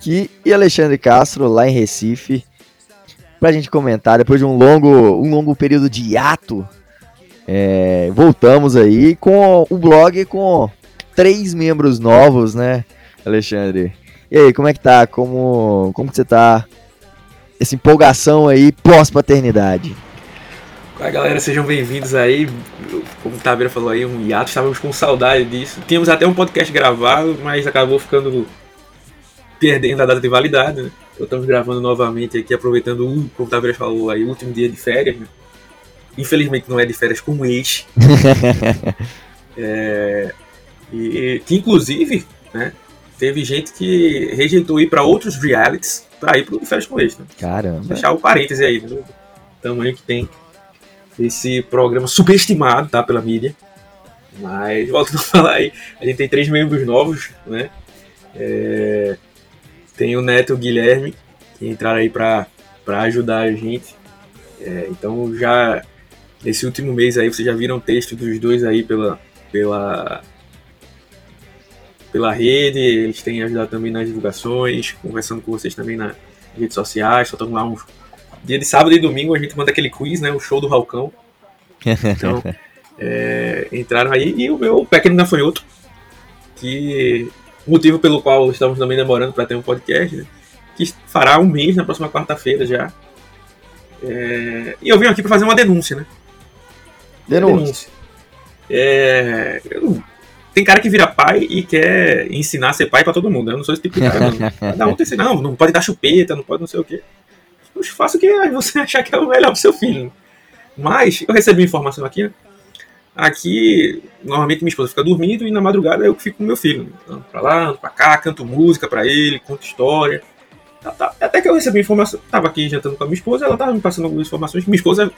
aqui e Alexandre Castro lá em Recife para a gente comentar depois de um longo, um longo período de hiato. É, voltamos aí com o blog com três membros novos, né, Alexandre? E aí, como é que tá? Como, como que você tá? Essa empolgação aí pós-paternidade. Olá galera, sejam bem-vindos aí. Como o Tabeira falou aí, um hiato, estávamos com saudade disso. Tínhamos até um podcast gravado, mas acabou ficando perdendo a data de validade, né? Então estamos gravando novamente aqui, aproveitando o, como o Tabeira falou aí, o último dia de férias, né? Infelizmente não é de férias como este. é, e, que inclusive, né, teve gente que rejeitou ir para outros realities para ir para o férias com este. Né? Caramba. Deixar o parêntese aí, né? tamanho que tem esse programa superestimado, tá, pela mídia. Mas, voltando a falar aí, a gente tem três membros novos, né? É, tem o Neto e o Guilherme, que entraram aí para ajudar a gente. É, então, já nesse último mês aí, vocês já viram o texto dos dois aí pela, pela, pela rede, eles têm ajudado também nas divulgações, conversando com vocês também nas redes sociais, soltando lá uns Dia de sábado e domingo a gente manda aquele quiz, né? O show do Falcão. Então, é, entraram aí. E o meu pequeno gafanhoto, que motivo pelo qual estamos também demorando para ter um podcast, né, que fará um mês na próxima quarta-feira já. É, e eu vim aqui para fazer uma denúncia, né? Denúncia. denúncia. É, eu, tem cara que vira pai e quer ensinar a ser pai para todo mundo. Eu não sou esse tipo de cara. Não. Cada um tem não, não pode dar chupeta, não pode não sei o quê faça o que você achar que é o melhor pro seu filho. Mas eu recebi informação aqui, né? Aqui, normalmente minha esposa fica dormindo e na madrugada eu fico com meu filho. Ando pra lá, ando pra cá, canto música pra ele, conto história. Tá, tá. Até que eu recebi informação, tava aqui jantando com a minha esposa, ela tava me passando algumas informações. Minha esposa,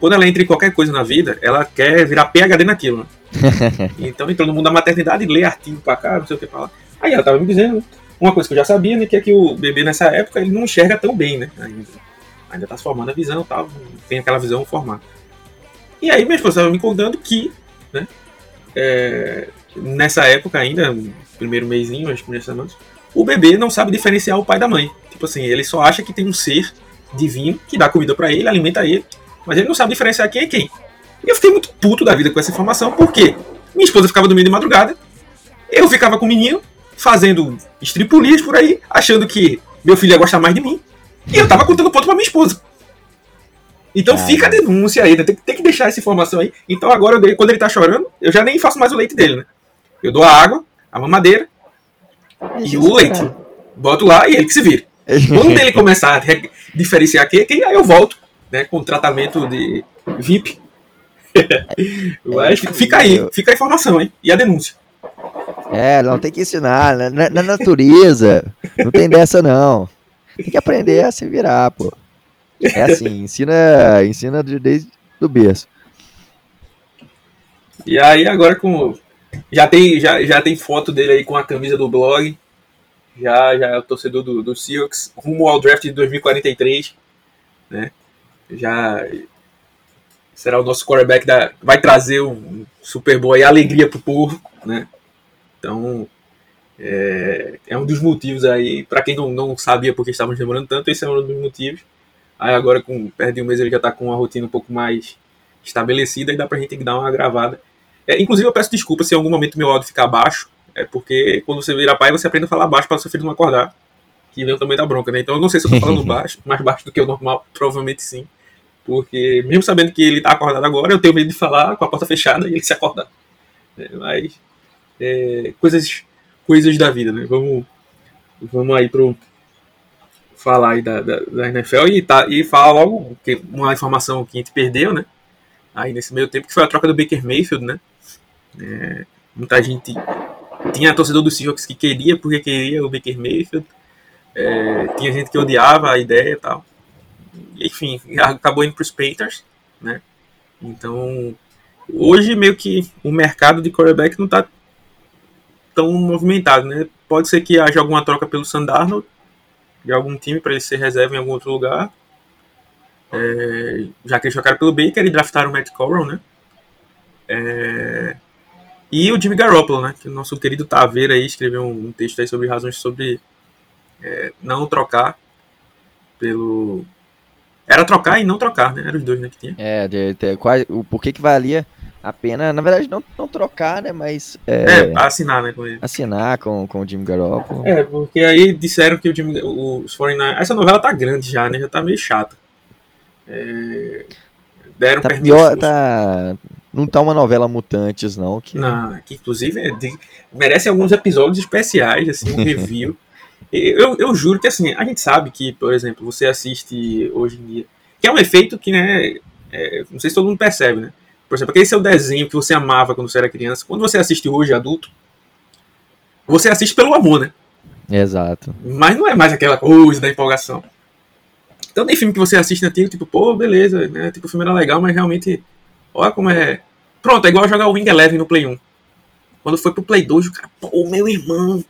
quando ela entra em qualquer coisa na vida, ela quer virar PHD naquilo, né? então entrou no mundo da maternidade, lê artigo pra cá, não sei o que pra lá. Aí ela tava me dizendo uma coisa que eu já sabia, né, que é que o bebê nessa época ele não enxerga tão bem, né? Ainda, ainda tá formando a visão tal, tem aquela visão formada. E aí minha esposa estava me contando que, né, é, nessa época ainda, primeiro mêsinho, as primeiras semanas, o bebê não sabe diferenciar o pai da mãe. Tipo assim, ele só acha que tem um ser divino que dá comida para ele, alimenta ele, mas ele não sabe diferenciar quem é quem. E eu fiquei muito puto da vida com essa informação, porque minha esposa ficava dormindo de madrugada, eu ficava com o menino, fazendo estripulias por aí, achando que meu filho ia gostar mais de mim. E eu tava contando ponto pra minha esposa. Então fica a denúncia aí, né? tem, tem, que deixar essa informação aí. Então agora, eu, quando ele tá chorando, eu já nem faço mais o leite dele, né? Eu dou a água, a mamadeira e o leite. Boto lá e ele que se vira. Quando ele começar a diferenciar quem aí eu volto, né? Com tratamento de VIP. Mas fica aí, fica a informação, hein? E a denúncia. É, não tem que ensinar. Na, na, natureza, não tem dessa não. Tem que aprender a se virar, pô. É assim, ensina, ensina desde o berço. E aí agora com já tem já, já tem foto dele aí com a camisa do blog. Já já é o torcedor do, do Seahawks rumo ao draft de 2043, né? Já será o nosso quarterback da vai trazer um Super Bowl e alegria pro povo, né? Então, é, é um dos motivos aí, para quem não, não sabia porque estávamos demorando tanto, esse é um dos motivos. Aí agora, com perto de um mês, ele já está com uma rotina um pouco mais estabelecida e dá para a gente dar uma gravada. É, inclusive, eu peço desculpa se em algum momento meu áudio ficar baixo, é porque quando você vira pai, você aprende a falar baixo para seu filho não acordar, que vem tamanho da bronca, né? Então eu não sei se eu tô falando baixo, mais baixo do que o normal, provavelmente sim. Porque mesmo sabendo que ele tá acordado agora, eu tenho medo de falar com a porta fechada e ele se acordar. É, mas é, coisas, coisas da vida, né? Vamos, vamos aí pro falar aí da, da, da NFL e, tá, e falar logo que uma informação que a gente perdeu, né? Aí nesse meio tempo, que foi a troca do Baker Mayfield, né? É, muita gente tinha torcedor do Seahawks que queria porque queria o Baker Mayfield. É, tinha gente que odiava a ideia e tal. Enfim, acabou indo para os Panthers, né? Então, hoje meio que o mercado de quarterback não está tão movimentado, né? Pode ser que haja alguma troca pelo Sandarno de algum time para ele ser reserva em algum outro lugar. É, já que eles trocaram pelo Baker e draftaram o Matt Corral, né? É, e o Jimmy Garoppolo, né? Que o nosso querido Taveira aí escreveu um, texto aí sobre razões sobre é, não trocar pelo. Era trocar e não trocar, né? Eram os dois, né? Que tinha. É, de, de, qual, o porquê que valia a pena, na verdade, não, não trocar, né? Mas. É, é assinar, né? Com ele. Assinar com, com o Jimmy Garoppolo. É, porque aí disseram que o Jimmy, os 49 Essa novela tá grande já, né? Já tá meio chata. É, deram tá pior, tá não tá uma novela Mutantes, não. Que, não, que inclusive é de, merece alguns episódios especiais, assim, um review. eu, eu juro que assim, a gente sabe que, por exemplo, você assiste hoje em dia, que é um efeito que, né, é, não sei se todo mundo percebe, né? Por exemplo, aquele seu desenho que você amava quando você era criança, quando você assiste hoje adulto, você assiste pelo amor, né? Exato. Mas não é mais aquela coisa da empolgação. Então tem filme que você assiste antigo, tipo, pô, beleza, né? Tipo, o filme era legal, mas realmente Olha como é. Pronto, é igual jogar o Wing Eleven no Play 1. Quando foi pro Play 2, o cara, pô, meu irmão,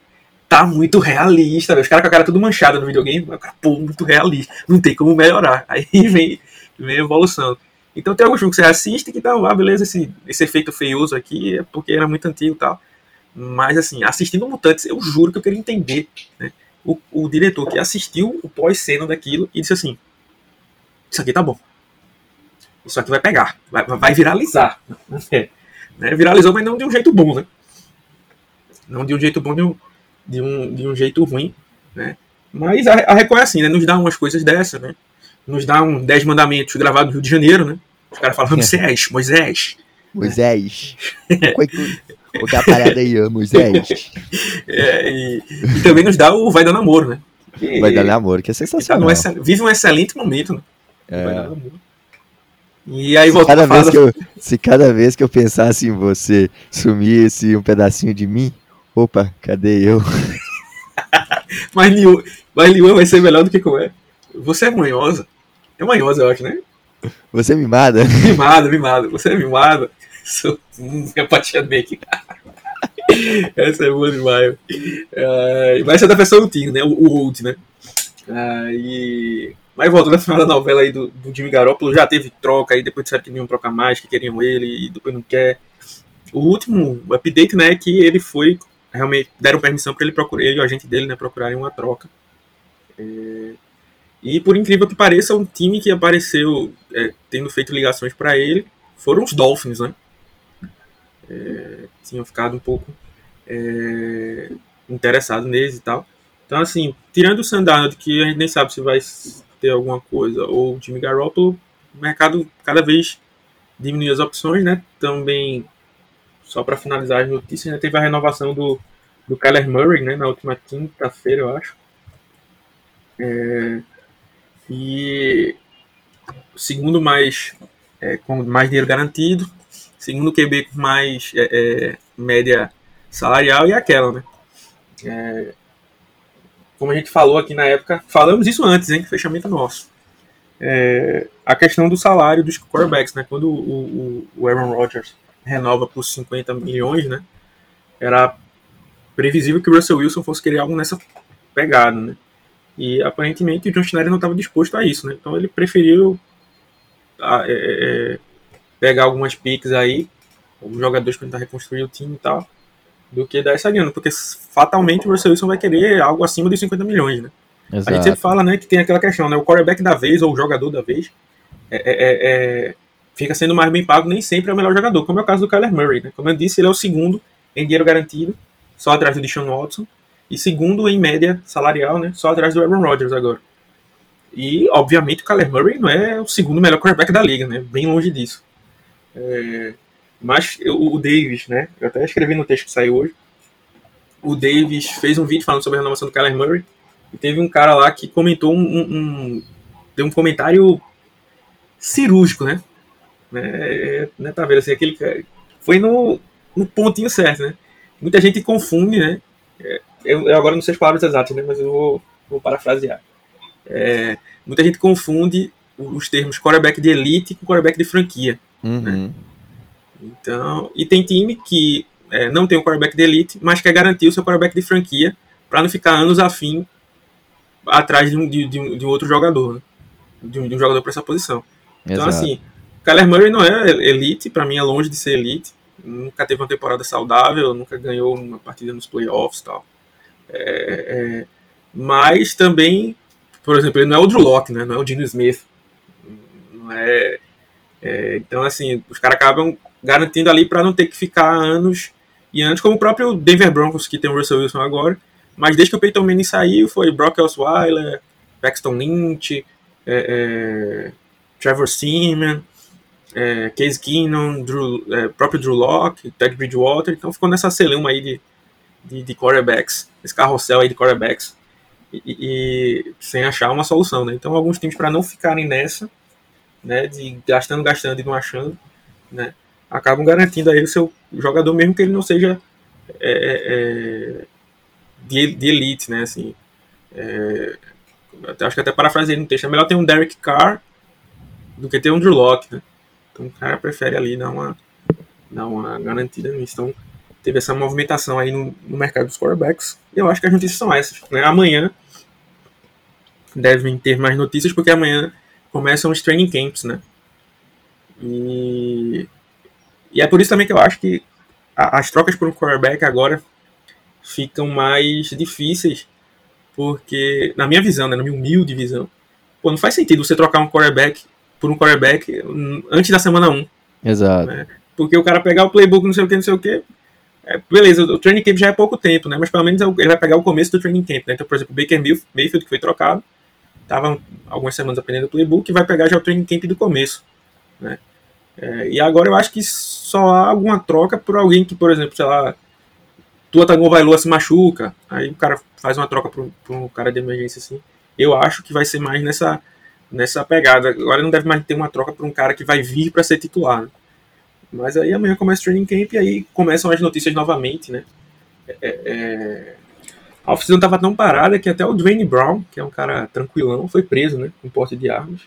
tá muito realista, Os caras com a cara tudo manchada no videogame, o cara, pô, muito realista. Não tem como melhorar. Aí vem, vem a evolução. Então tem alguns filmes que você assiste que dá, ah, beleza, esse, esse efeito feioso aqui é porque era muito antigo e tal. Mas assim, assistindo Mutantes, eu juro que eu queria entender, né? O, o diretor que assistiu o pós-cena daquilo e disse assim: Isso aqui tá bom isso aqui vai pegar, vai, vai viralizar. Né? Viralizou, mas não de um jeito bom, né? Não de um jeito bom, de um, de um, de um jeito ruim, né? Mas a, a Record é assim, né? Nos dá umas coisas dessas, né? Nos dá um 10 mandamentos gravado no Rio de Janeiro, né? Os caras falando Moisés, Moisés. Moisés. Qual que é a parada aí, Moisés? É, e, e, também nos dá o Vai Dar Namoro, né? Vai Dar Namoro, que é sensacional. Tá vive um excelente momento, né? É. Vai Dar Namoro. E aí se cada, vez que eu, se cada vez que eu pensasse em você sumisse um pedacinho de mim, opa, cadê eu? mas Liu, mas Liu vai ser melhor do que como é. Você é manhosa. É manhosa, eu acho, né? Você é mimada? Mimada, mimada. Você é mimada. Sou hum, empatia aqui. Essa é boa demais. Uh, mas essa é da versão antiga, né? O, o old, né? Uh, e mas voltando a falar da novela aí do, do Jimmy Garoppolo, já teve troca aí, depois disseram que não iam trocar mais, que queriam ele, e depois não quer. O último update, né, é que ele foi, realmente, deram permissão para ele procurar, ele e o agente dele, né, procurarem uma troca. É, e por incrível que pareça, um time que apareceu é, tendo feito ligações para ele foram os Dolphins, né? É, tinham ficado um pouco é, interessados neles e tal. Então, assim, tirando o Sandard, que a gente nem sabe se vai ter alguma coisa, ou o Jimmy Garoppolo, o mercado cada vez diminui as opções, né? Também, só para finalizar as notícias, né, teve a renovação do, do Kyler Murray, né? Na última quinta-feira, eu acho. É, e segundo mais é, com mais dinheiro garantido, segundo QB com mais é, é, média salarial e aquela, né? É, como a gente falou aqui na época, falamos isso antes, hein? Fechamento nosso. É, a questão do salário dos quarterbacks, né? Quando o, o, o Aaron Rodgers renova por 50 milhões, né? Era previsível que o Russell Wilson fosse querer algo nessa pegada, né? E aparentemente o John Schneider não estava disposto a isso, né? Então ele preferiu a, é, é, pegar algumas piques aí, os jogadores para tentar reconstruir o time e tal, do que dar essa grana, porque fatalmente o Russell Wilson vai querer algo acima de 50 milhões, né? Exato. A gente sempre fala, né, que tem aquela questão, né? O quarterback da vez ou o jogador da vez é, é, é, é, fica sendo mais bem pago, nem sempre é o melhor jogador, como é o caso do Kyler Murray, né? Como eu disse, ele é o segundo em dinheiro garantido, só atrás do Deshaun Watson, e segundo em média salarial, né? Só atrás do Aaron Rodgers agora. E, obviamente, o Kyler Murray não é o segundo melhor quarterback da liga, né? Bem longe disso. É, mas o, Davis, né? Eu até escrevi no texto que saiu hoje. O Davis fez um vídeo falando sobre a renovação do Kyler Murray. E teve um cara lá que comentou um. um deu um comentário cirúrgico, né? É, né, tá vendo assim, aquele foi no, no pontinho certo, né? Muita gente confunde, né? É, eu, eu, agora não sei as palavras exatas, né? Mas eu vou vou parafrasear. É, muita gente confunde os termos quarterback de elite com quarterback de franquia. Uhum. Né? Então, e tem time que é, não tem um quarterback de elite, mas quer garantir o seu quarterback de franquia para não ficar anos afim atrás de um, de, de um, de um outro jogador, né? de, um, de um jogador para essa posição. Então, Exato. assim, Kyler Murray não é elite, para mim é longe de ser elite. Nunca teve uma temporada saudável, nunca ganhou uma partida nos playoffs e tal. É, é, mas também, por exemplo, ele não é o Drew Locke, né? não é o Gino Smith. Não é, é então, assim, os caras acabam garantindo ali para não ter que ficar anos e anos, como o próprio Denver Broncos, que tem o Russell Wilson agora. Mas desde que o Peyton Manning saiu, foi Brock Osweiler, Paxton Lynch, é, é, Trevor Seaman, é, Case Keenum, Drew, é, próprio Drew Locke, Ted Bridgewater, então ficou nessa celeuma aí de, de, de quarterbacks, esse carrossel aí de quarterbacks, e, e sem achar uma solução, né? Então alguns times para não ficarem nessa, né, de gastando, gastando e não achando, né, acabam garantindo aí o seu jogador mesmo que ele não seja é, é, de, de, elite, né, assim, é, acho que até parafraseei no texto, é melhor ter um Derek Carr do que ter um Drew Locke, né? Então o cara prefere ali dar uma, dar uma garantida nisso. Então teve essa movimentação aí no, no mercado dos quarterbacks. E eu acho que as notícias são essas. Né? Amanhã devem ter mais notícias, porque amanhã começam os training camps, né? E, e é por isso também que eu acho que a, as trocas por um quarterback agora ficam mais difíceis, porque, na minha visão, né, na minha humilde visão, pô, não faz sentido você trocar um quarterback por um quarterback antes da semana 1. Exato. Né? Porque o cara pegar o playbook, não sei o que, não sei o que. É, beleza, o training camp já é pouco tempo, né? Mas pelo menos ele vai pegar o começo do training camp, né? Então, por exemplo, o Baker Mayfield, que foi trocado, estava algumas semanas aprendendo o playbook, vai pegar já o training camp do começo, né? É, e agora eu acho que só há alguma troca por alguém que, por exemplo, sei lá, Tua Tagovailoa se machuca, aí o cara faz uma troca por um cara de emergência assim. Eu acho que vai ser mais nessa nessa pegada. Agora não deve mais ter uma troca para um cara que vai vir para ser titular. Né? Mas aí amanhã começa o training camp e aí começam as notícias novamente, né? É, é... A oficina estava tão parada que até o Dwayne Brown, que é um cara tranquilão, foi preso, né? Com porte de armas.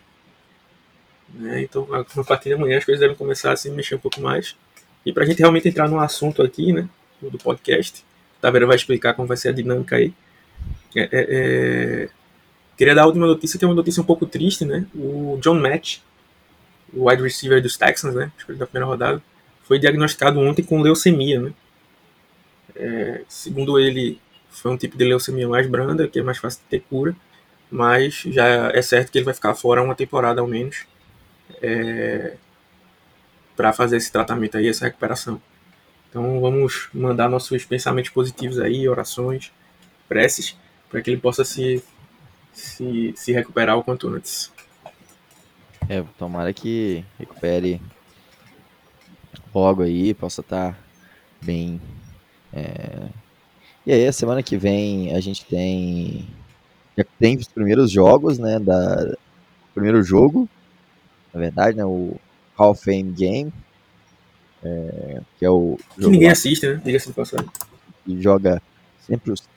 Né? Então, a partir de amanhã as coisas devem começar a se mexer um pouco mais. E para a gente realmente entrar no assunto aqui, né? Do podcast, a Taveira vai explicar como vai ser a dinâmica aí. É, é, Queria dar a última notícia, que é uma notícia um pouco triste, né? O John Match, o wide receiver dos Texans, né? Escolha da primeira rodada, foi diagnosticado ontem com leucemia, né? É, segundo ele, foi um tipo de leucemia mais branda, que é mais fácil de ter cura, mas já é certo que ele vai ficar fora uma temporada ao menos é, para fazer esse tratamento aí, essa recuperação. Então vamos mandar nossos pensamentos positivos aí, orações, preces, para que ele possa se se, se recuperar o quanto antes. É, tomara que recupere logo aí, possa estar tá bem. É... E aí, a semana que vem a gente tem. Já tem os primeiros jogos, né? Da... Primeiro jogo, na verdade, né? O Hall of Fame Game. É... Que é o. Que ninguém lá. assiste, né? Diga-se de passagem. E joga sempre os,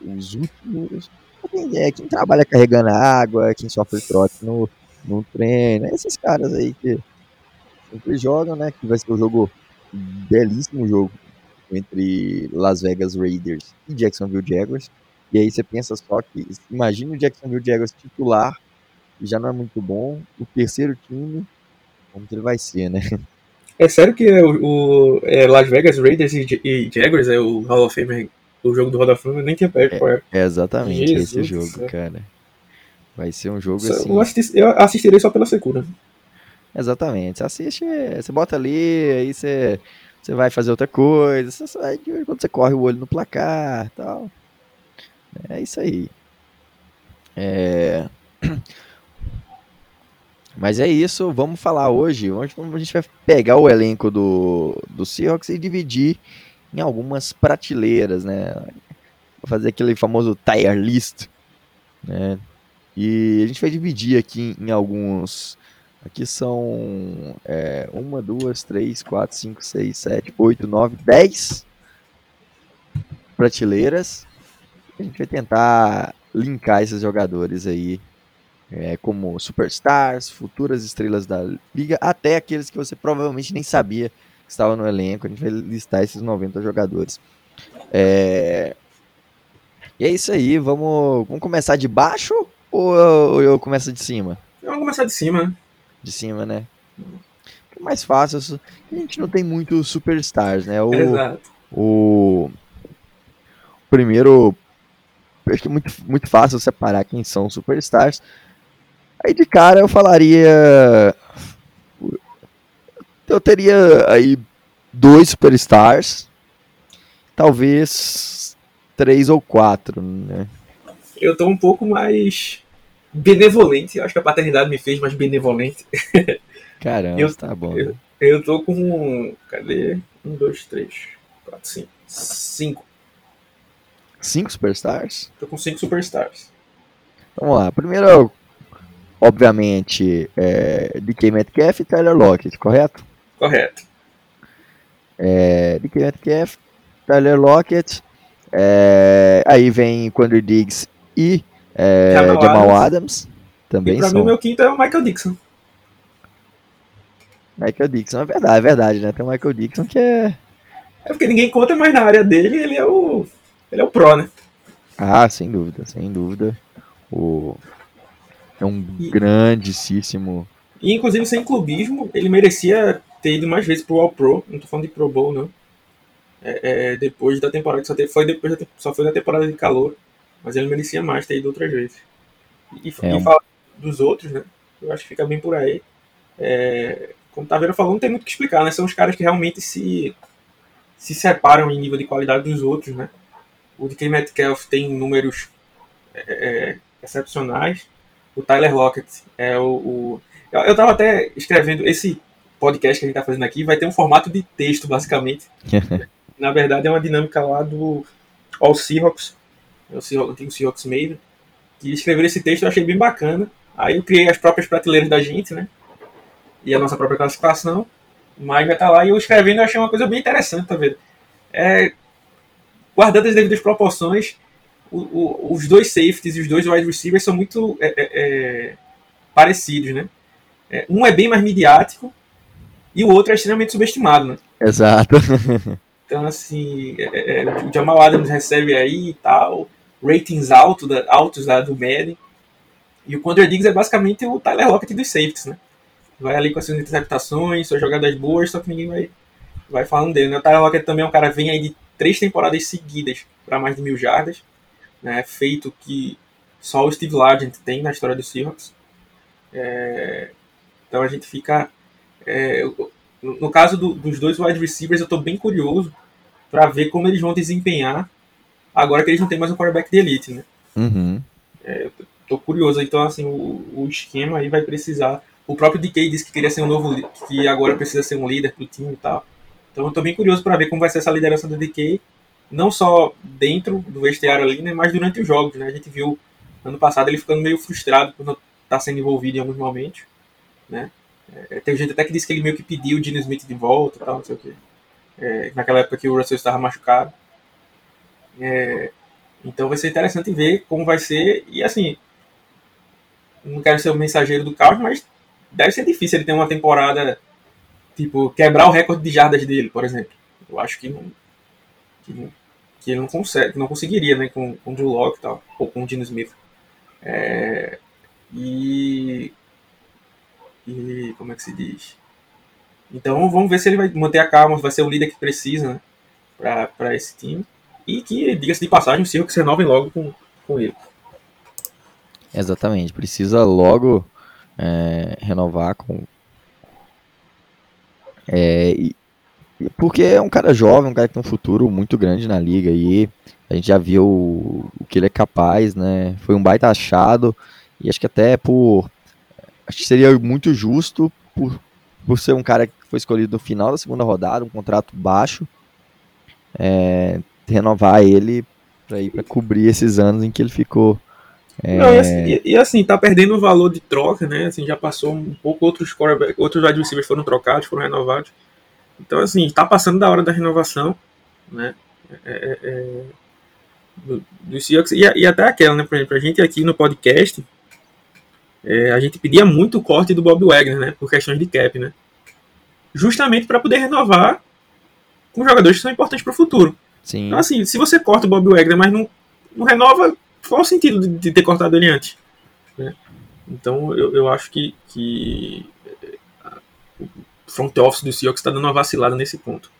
os últimos quem, é, quem trabalha carregando água, quem sofre trote no, no treino, esses caras aí que sempre jogam, né? Que vai ser um jogo, belíssimo jogo entre Las Vegas Raiders e Jacksonville Jaguars. E aí você pensa só que, imagina o Jacksonville Jaguars titular, que já não é muito bom, o terceiro time, como que ele vai ser, né? É sério que o, o é Las Vegas Raiders e, e Jaguars é o Hall of Fame o jogo do Roda Fama, eu nem tinha pego qual é. É exatamente Jesus esse jogo, cara. Vai ser um jogo assim. Eu, assisti, eu assistirei só pela secura. Exatamente. Você assiste, você bota ali, aí você, você vai fazer outra coisa. Você, aí, quando você corre o olho no placar tal. É isso aí. É... Mas é isso, vamos falar hoje. Hoje a gente vai pegar o elenco do, do Seahawks e dividir em algumas prateleiras, né? Vou fazer aquele famoso tier list, né? E a gente vai dividir aqui em alguns. Aqui são é, uma, duas, três, quatro, cinco, seis, sete, oito, nove, dez prateleiras. A gente vai tentar linkar esses jogadores aí é, como superstars, futuras estrelas da liga, até aqueles que você provavelmente nem sabia que estavam no elenco. A gente vai listar esses 90 jogadores. É... E é isso aí, vamos, vamos começar de baixo ou eu, eu começo de cima? Vamos começar de cima? De cima, né? É mais fácil, a gente não tem muito superstars, né? O, Exato. o primeiro, acho que é muito, muito fácil separar quem são superstars. Aí de cara eu falaria. Eu teria aí dois superstars, talvez três ou quatro, né? Eu tô um pouco mais benevolente. Acho que a paternidade me fez mais benevolente. Caramba, Eu- tá bom. eu- Eu tô com. Cadê? Um, dois, três, quatro, cinco. Cinco. Cinco superstars? Tô com cinco superstars. Vamos lá. Primeiro, obviamente, é, DK Metcalf e Tyler Lockett, correto? Correto. É, DK Metcalf, Tyler Lockett. é, aí vem Quandre Diggs e é, Jamal Jamal, Adams. Adams. Também e pra são. mim, o meu quinto é o Michael Dixon. Michael Dixon, é verdade, é verdade, né? Tem o Michael Dixon que é. É porque ninguém conta mais na área dele, ele é o. Ele é o Pro, né? Ah, sem dúvida, sem dúvida. O... É um E- grandíssimo. E inclusive sem clubismo, ele merecia ter ido mais vezes pro All Pro. Não tô falando de Pro Bowl, não. É, é, depois da temporada que só teve, foi depois da, só foi na temporada de calor. Mas ele merecia mais ter ido outras vezes. E, É e falar dos outros, né? Eu acho que fica bem por aí. É, como o Taveira falou, não tem muito o que explicar, né? São os caras que realmente se, se separam em nível de qualidade dos outros, né? O DK Metcalf tem números é, é, excepcionais. O Tyler Lockett é o, o- eu, eu tava até escrevendo esse podcast que a gente tá fazendo aqui, vai ter um formato de texto, basicamente. Na verdade, é uma dinâmica lá do All Seahawks, o Seahawks, antigo Seahawks Maven, que escrever esse texto eu achei bem bacana. Aí eu criei as próprias prateleiras da gente, né? E a nossa própria classificação. Mas vai estar lá e eu escrevendo eu achei uma coisa bem interessante, tá vendo? É, guardando as devidas proporções, o- o- os dois safeties e os dois wide receivers são muito é, é, é, parecidos, né? É, um é bem mais midiático e o outro é extremamente subestimado, né? Exato. Então, assim, é, o Jamal Adams recebe aí e tal, ratings alto da- altos lá do Madden. E o Quandre Diggs é basicamente o Tyler Lockett dos safeties, né? Vai ali com as suas interceptações, suas jogadas boas, só que ninguém vai, vai falando dele, né? O Tyler Lockett também é um cara vem aí de três temporadas seguidas para mais de mil jardas, né? Feito que só o Steve Largent tem na história do Seahawks. É, então a gente fica... é, no, no caso do- dos dois wide receivers, eu estou bem curioso para ver como eles vão desempenhar agora que eles não têm mais um quarterback de elite, né? Uhum. Tô curioso, então assim, o, o esquema aí vai precisar. O próprio DK disse que queria ser um novo que agora precisa ser um líder pro time e tal. Então eu tô bem curioso para ver como vai ser essa liderança do DK, não só dentro do vestiário ali, né, mas durante os jogos, né? A gente viu ano passado ele ficando meio frustrado por não estar sendo envolvido em alguns momentos, né? É, teve gente até que disse que ele meio que pediu o Gene Smith de volta e tal, não sei o quê. É, naquela época que o Russell estava machucado. É, então vai ser interessante ver como vai ser. E assim, não quero ser o mensageiro do caos, mas deve ser difícil ele ter uma temporada, tipo, quebrar o recorde de jardas dele, por exemplo. Eu acho que não. Que, que ele não consegue, não conseguiria, né, com, com o Drew Locke e tal, ou com o Gene Smith. É, e. E. Como é que se diz? Então vamos ver se ele vai manter a calma, vai ser o líder que precisa, né, pra esse time. E que, diga-se de passagem, o Seahawks renovem logo com, com ele. Exatamente. Precisa logo é, renovar com. É, e porque é um cara jovem, um cara que tem um futuro muito grande na liga e a gente já viu o, o que ele é capaz, né? Foi um baita achado e acho que até por. Acho que seria muito justo por, por ser um cara que foi escolhido no final da segunda rodada, um contrato baixo, é, renovar ele para ir para cobrir esses anos em que ele ficou. é, Não, e, assim, e- e assim, tá perdendo o valor de troca, né? Assim, já passou um pouco, outros outros receivers foram trocados, foram renovados. Então, assim, tá passando da hora da renovação, né? É, é, é, do, do Seahawks, e, e, até aquela, né, por exemplo, a gente aqui no podcast, é, a gente pedia muito o corte do Bob Wagner, né, por questões de cap, né, justamente para poder renovar com jogadores que são importantes para o futuro. Sim. Então, assim, se você corta o Bob Wagner, mas não, não renova, qual o sentido de, de ter cortado ele antes? Né? Então, eu, eu acho que, que o front office do Seahawks está dando uma vacilada nesse ponto.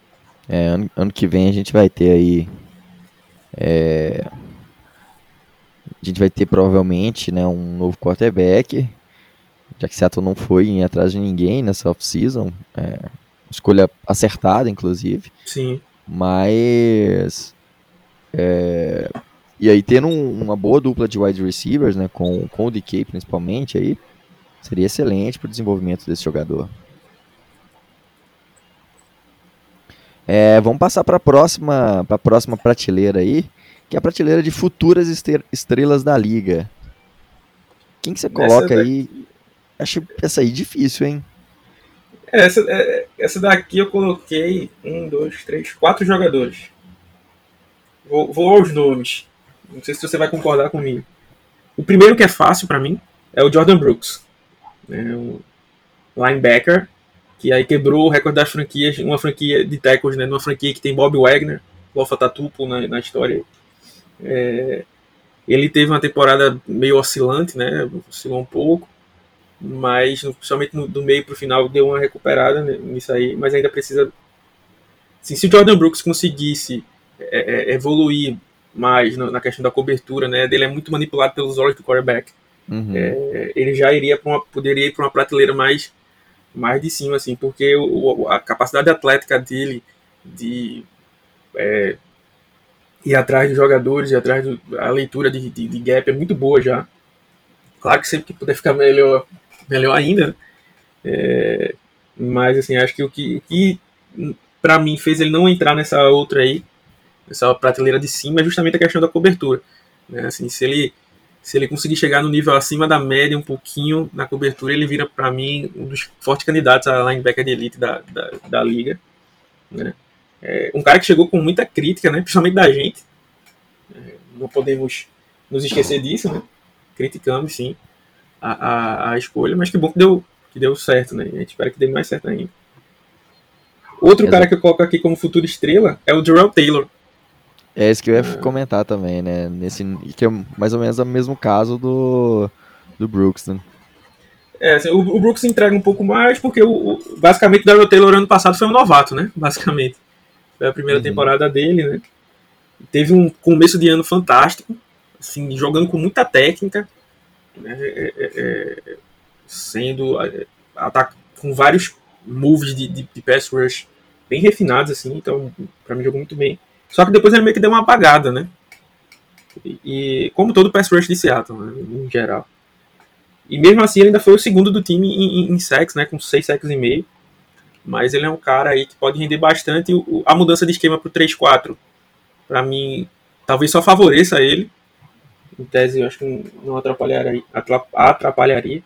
É, ano, ano que vem a gente vai ter aí. É, a gente vai ter provavelmente né, um novo quarterback. Já que Seattle não foi em atrás de ninguém nessa off-season. É, escolha acertada, inclusive. Sim. Mas. É, e aí, tendo um, uma boa dupla de wide receivers, né, com, com o DK principalmente, aí, seria excelente para o desenvolvimento desse jogador. É, vamos passar para a próxima, pra próxima prateleira aí, que é a prateleira de futuras estrelas da liga. Quem que você coloca essa aí? Acho essa aí difícil, hein? É, essa, é, essa daqui eu coloquei um, dois, três, quatro jogadores. Vou, vou aos nomes. Não sei se você vai concordar comigo. O primeiro que é fácil para mim é o Jordan Brooks. Né, o linebacker que aí quebrou o recorde das franquias, uma franquia de tackles, né, numa franquia que tem Bob Wagner, Lofa Tatupo na, na história. É, ele teve uma temporada meio oscilante, né, oscilou um pouco, mas principalmente no, do meio para o final deu uma recuperada nisso aí, mas ainda precisa. Assim, se o Jordan Brooks conseguisse é, é, evoluir mais na, na, questão da cobertura, né, dele é muito manipulado pelos olhos do quarterback. Uhum. É, ele já iria para uma, poderia ir para uma prateleira mais mais de cima, assim, porque o, a capacidade atlética dele de é, ir atrás dos jogadores, ir atrás da leitura de, de, de, gap é muito boa já. Claro que sempre que puder ficar melhor, melhor ainda. Né? É, mas assim, acho que o que, que para mim fez ele não entrar nessa outra aí, nessa prateleira de cima, é justamente a questão da cobertura. Né? Assim, se ele se ele conseguir chegar no nível acima da média um pouquinho na cobertura, ele vira para mim um dos fortes candidatos a linebacker de elite da, da, da liga. Né? É um cara que chegou com muita crítica, né? principalmente da gente. É, não podemos nos esquecer disso, né? Criticamos sim a, a, a, escolha, mas que bom que deu, que deu certo, né? A gente espera que dê mais certo ainda. Outro Exato. cara que eu coloco aqui como futuro estrela é o Jarrell Taylor. É isso que eu ia ah. comentar também, né? Nesse, que é mais ou menos o mesmo caso do, do Brooks, né? É, assim, o, o, Brooks entrega um pouco mais, porque o, o, basicamente o Daryl Taylor ano passado foi um novato, né? Basicamente. Foi a primeira uhum. temporada dele, né? Teve um começo de ano fantástico, assim, jogando com muita técnica, né? É, é, é sendo é, ataque, com vários moves de, de, de pass rush bem refinados, assim, então para mim jogou muito bem. Só que depois ele meio que deu uma apagada, né? E, e como todo pass rush de Seattle, né, em geral. E mesmo assim ele ainda foi o segundo do time em, em, em sacks, né? Com 6 sacks e meio. Mas ele é um cara aí que pode render bastante. O, a mudança de esquema pro 3-4, para mim, talvez só favoreça ele. Em tese, eu acho que não atrapalharia. atrapalharia.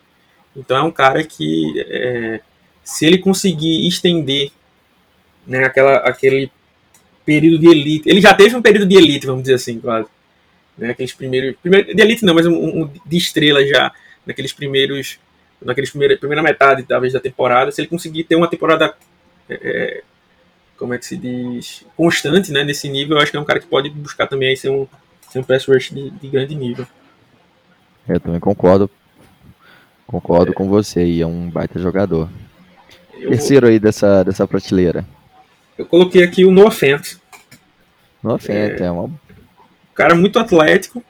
Então é um cara que, é, se ele conseguir estender né, aquela, aquele período de elite. Ele já teve um período de elite, vamos dizer assim, quase. Né, aqueles primeiros. Primeiro, de elite não, mas um, um, de estrela já. Naqueles primeiros. Naqueles primeira, primeira metade, talvez, da temporada. Se ele conseguir ter uma temporada. É, é, como é que se diz? Constante, né? Nesse nível, eu acho que é um cara que pode buscar também aí ser um, ser um pass rush de, de grande nível. Eu também concordo. Concordo é. com você aí, é um baita jogador. Eu Terceiro vou... aí dessa, dessa prateleira. Eu coloquei aqui o No Offense. No Offense, é, é uma... Um cara muito atlético.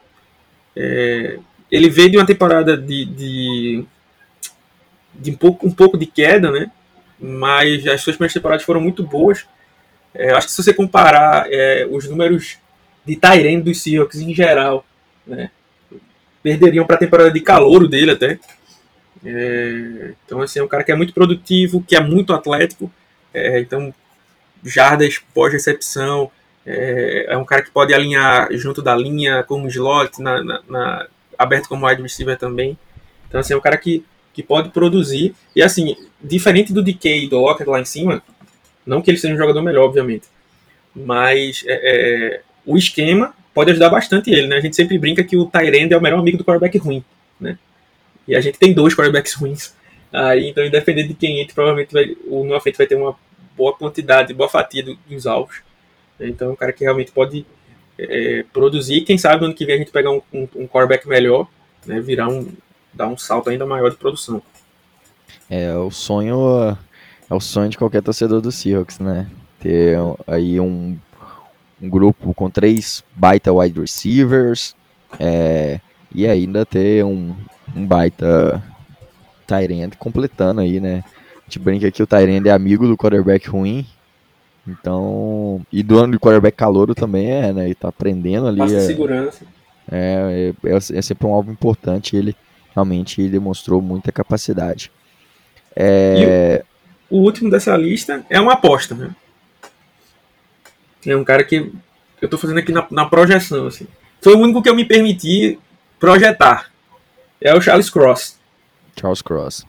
É, ele veio de uma temporada de, de, de, um, pouco, um pouco de queda, né? Mas as suas primeiras temporadas foram muito boas. É, acho que se você comparar é, os números de Tyrene dos Seahawks em geral, né? Perderiam para a temporada de calor dele até. É, então, assim, é um cara que é muito produtivo, que é muito atlético. É, então, jardas pós-recepção. É, é, um cara que pode alinhar junto da linha como slot, na, na, na, aberto como wide receiver também. Então, assim, é um cara que, que pode produzir. E, assim, diferente do DK e do Lockett lá em cima, não que ele seja um jogador melhor, obviamente, mas é, é, o esquema pode ajudar bastante ele, né? A gente sempre brinca que o Tyrande é o melhor amigo do quarterback ruim, né? E a gente tem dois quarterbacks ruins. Aí, então, independente de quem entre, provavelmente vai, o Noah Fent vai ter uma boa quantidade, boa fatia dos alvos. Então, é um cara que realmente pode é, produzir. Quem sabe no ano que vem a gente pegar um, um, um quarterback melhor, né? Virar um, dar um salto ainda maior de produção. É o sonho, é o sonho de qualquer torcedor do Seahawks, né? Ter aí um, um grupo com três baita wide receivers é, e ainda ter um, um baita Tyrant completando aí, né? A gente brinca que o Tyrant é amigo do quarterback ruim. Então, e do ano de quarterback calouro também é, né? Ele tá aprendendo ali. Passa é, segurança. É, é, é, sempre um alvo importante. Ele realmente demonstrou muita capacidade. É... O, o, último dessa lista é uma aposta, né? É um cara que eu tô fazendo aqui na, na projeção, assim. Foi o único que eu me permiti projetar. É o Charles Cross. Charles Cross.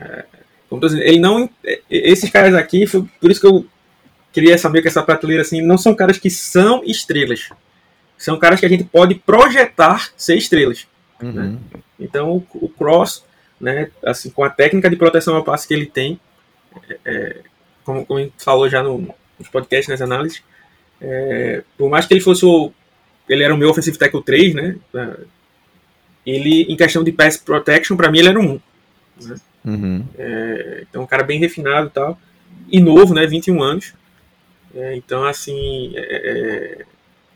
É, como tô dizendo, ele não. Esses caras aqui, foi por isso que eu queria saber que essa prateleira assim, não são caras que são estrelas. São caras que a gente pode projetar ser estrelas. Uhum. Né? Então o, Cross, né, assim, com a técnica de proteção ao passe que ele tem, é, é como, como a gente falou já no, nos podcasts, nas análises, é, por mais que ele fosse o. Ele era o meu offensive tackle 3, né? Ele, em questão de pass protection, para mim ele era um 1. Né? Uhum. É, então, um cara bem refinado e tal. E novo, né? 21 anos. É, então, assim, é, é,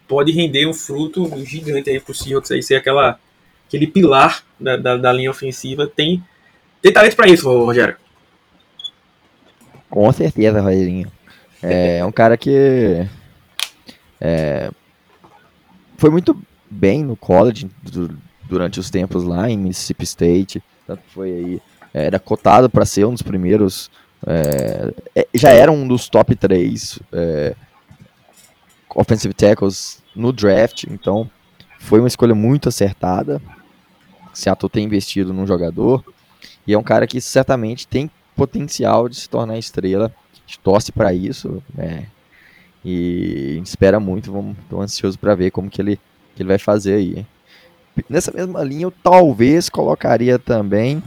pode render um fruto gigante aí pro Seahawks aí ser aquela, aquele pilar da, da, da linha ofensiva. Tem, tem talento para isso, Rogério. Com certeza, Rogerinho. É um cara que é, foi muito bem no college do, durante os tempos lá em Mississippi State. Tanto foi aí era cotado para ser um dos primeiros. É, é, já era um dos top 3 é, offensive tackles no draft, então foi uma escolha muito acertada. Seattle tem investido num jogador e é um cara que certamente tem potencial de se tornar estrela. A gente torce para isso, né? E a gente espera muito, vamos, tô ansioso para ver como que ele, que ele vai fazer aí. Nessa mesma linha, eu talvez colocaria também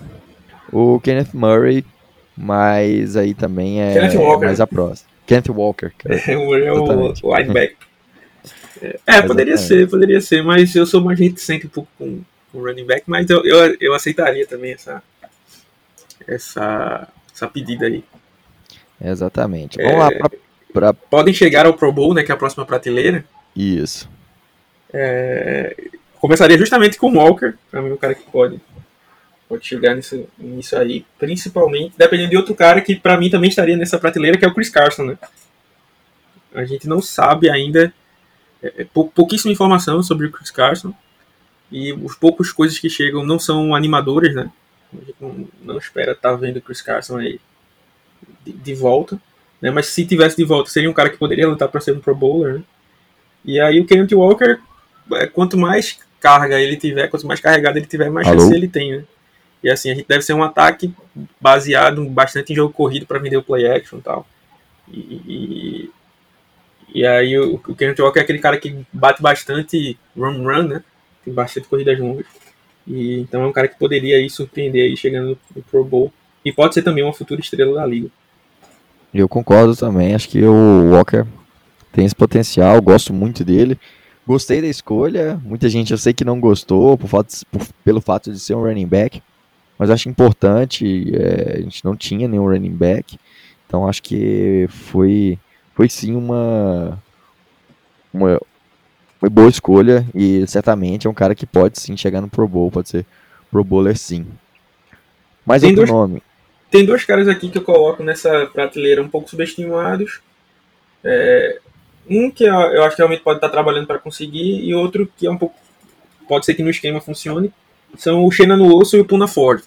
o Kenneth Murray, mas aí também é mais a próxima. Kenneth Walker. É, o é o linebacker. É, é poderia ser, poderia ser, mas eu sou mais reticente um pouco com o running back, mas eu, eu, eu aceitaria também essa, essa, essa pedida aí. Exatamente. Vamos é, lá pra, pra, Podem chegar ao Pro Bowl, né, que é a próxima prateleira. Isso. É, começaria justamente com o Walker, pra mim o cara que pode pode chegar nisso, nisso aí, principalmente dependendo de outro cara que para mim também estaria nessa prateleira, que é o Chris Carson, né? A gente não sabe ainda é, é pou, pouquíssima informação sobre o Chris Carson e os poucos coisas que chegam não são animadoras, né? A gente não, não espera estar tá vendo o Chris Carson aí de, de, volta, né? Mas se tivesse de volta, seria um cara que poderia lutar para ser um Pro Bowler, né? E aí o Kenneth Walker, é, quanto mais carga ele tiver, quanto mais carregado ele tiver, mais Alô? chance ele tem, né? E assim, a gente deve ser um ataque baseado bastante em jogo corrido para vender o play action e tal. E, e aí o, o Kenneth Walker é aquele cara que bate bastante run run, né? Tem bastante corridas longas. E, então é um cara que poderia aí surpreender aí chegando no Pro Bowl. E pode ser também uma futura estrela da liga. Eu concordo também, acho que o Walker tem esse potencial, gosto muito dele. Gostei da escolha, muita gente eu sei que não gostou por fato, por, pelo fato de ser um running back mas acho importante, é, a gente não tinha nenhum running back, então acho que foi, foi sim uma, uma, uma boa escolha e certamente é um cara que pode sim chegar no Pro Bowl, pode ser Pro Bowler sim. Mais tem outro dois, nome. Tem dois caras aqui que eu coloco nessa prateleira um pouco subestimados. É, um que eu acho que realmente pode estar trabalhando para conseguir e outro que é um pouco pode ser que no esquema funcione são o Shena no osso e o Puna Ford.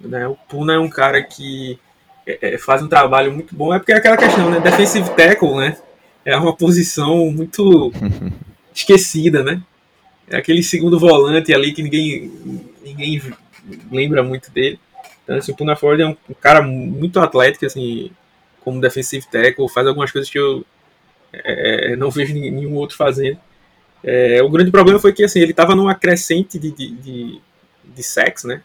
Né? O Puna é um cara que é, é, faz um trabalho muito bom, é porque é aquela questão, né? Defensive tackle, né? É uma posição muito esquecida, né? É aquele segundo volante ali que ninguém, ninguém lembra muito dele. Então, assim, o Puna Ford é um, cara muito atlético, assim, como defensive tackle, faz algumas coisas que eu é, é não vejo nenhum outro fazendo. É, o grande problema foi que assim, ele estava numa crescente de, de, de, de sexo, né?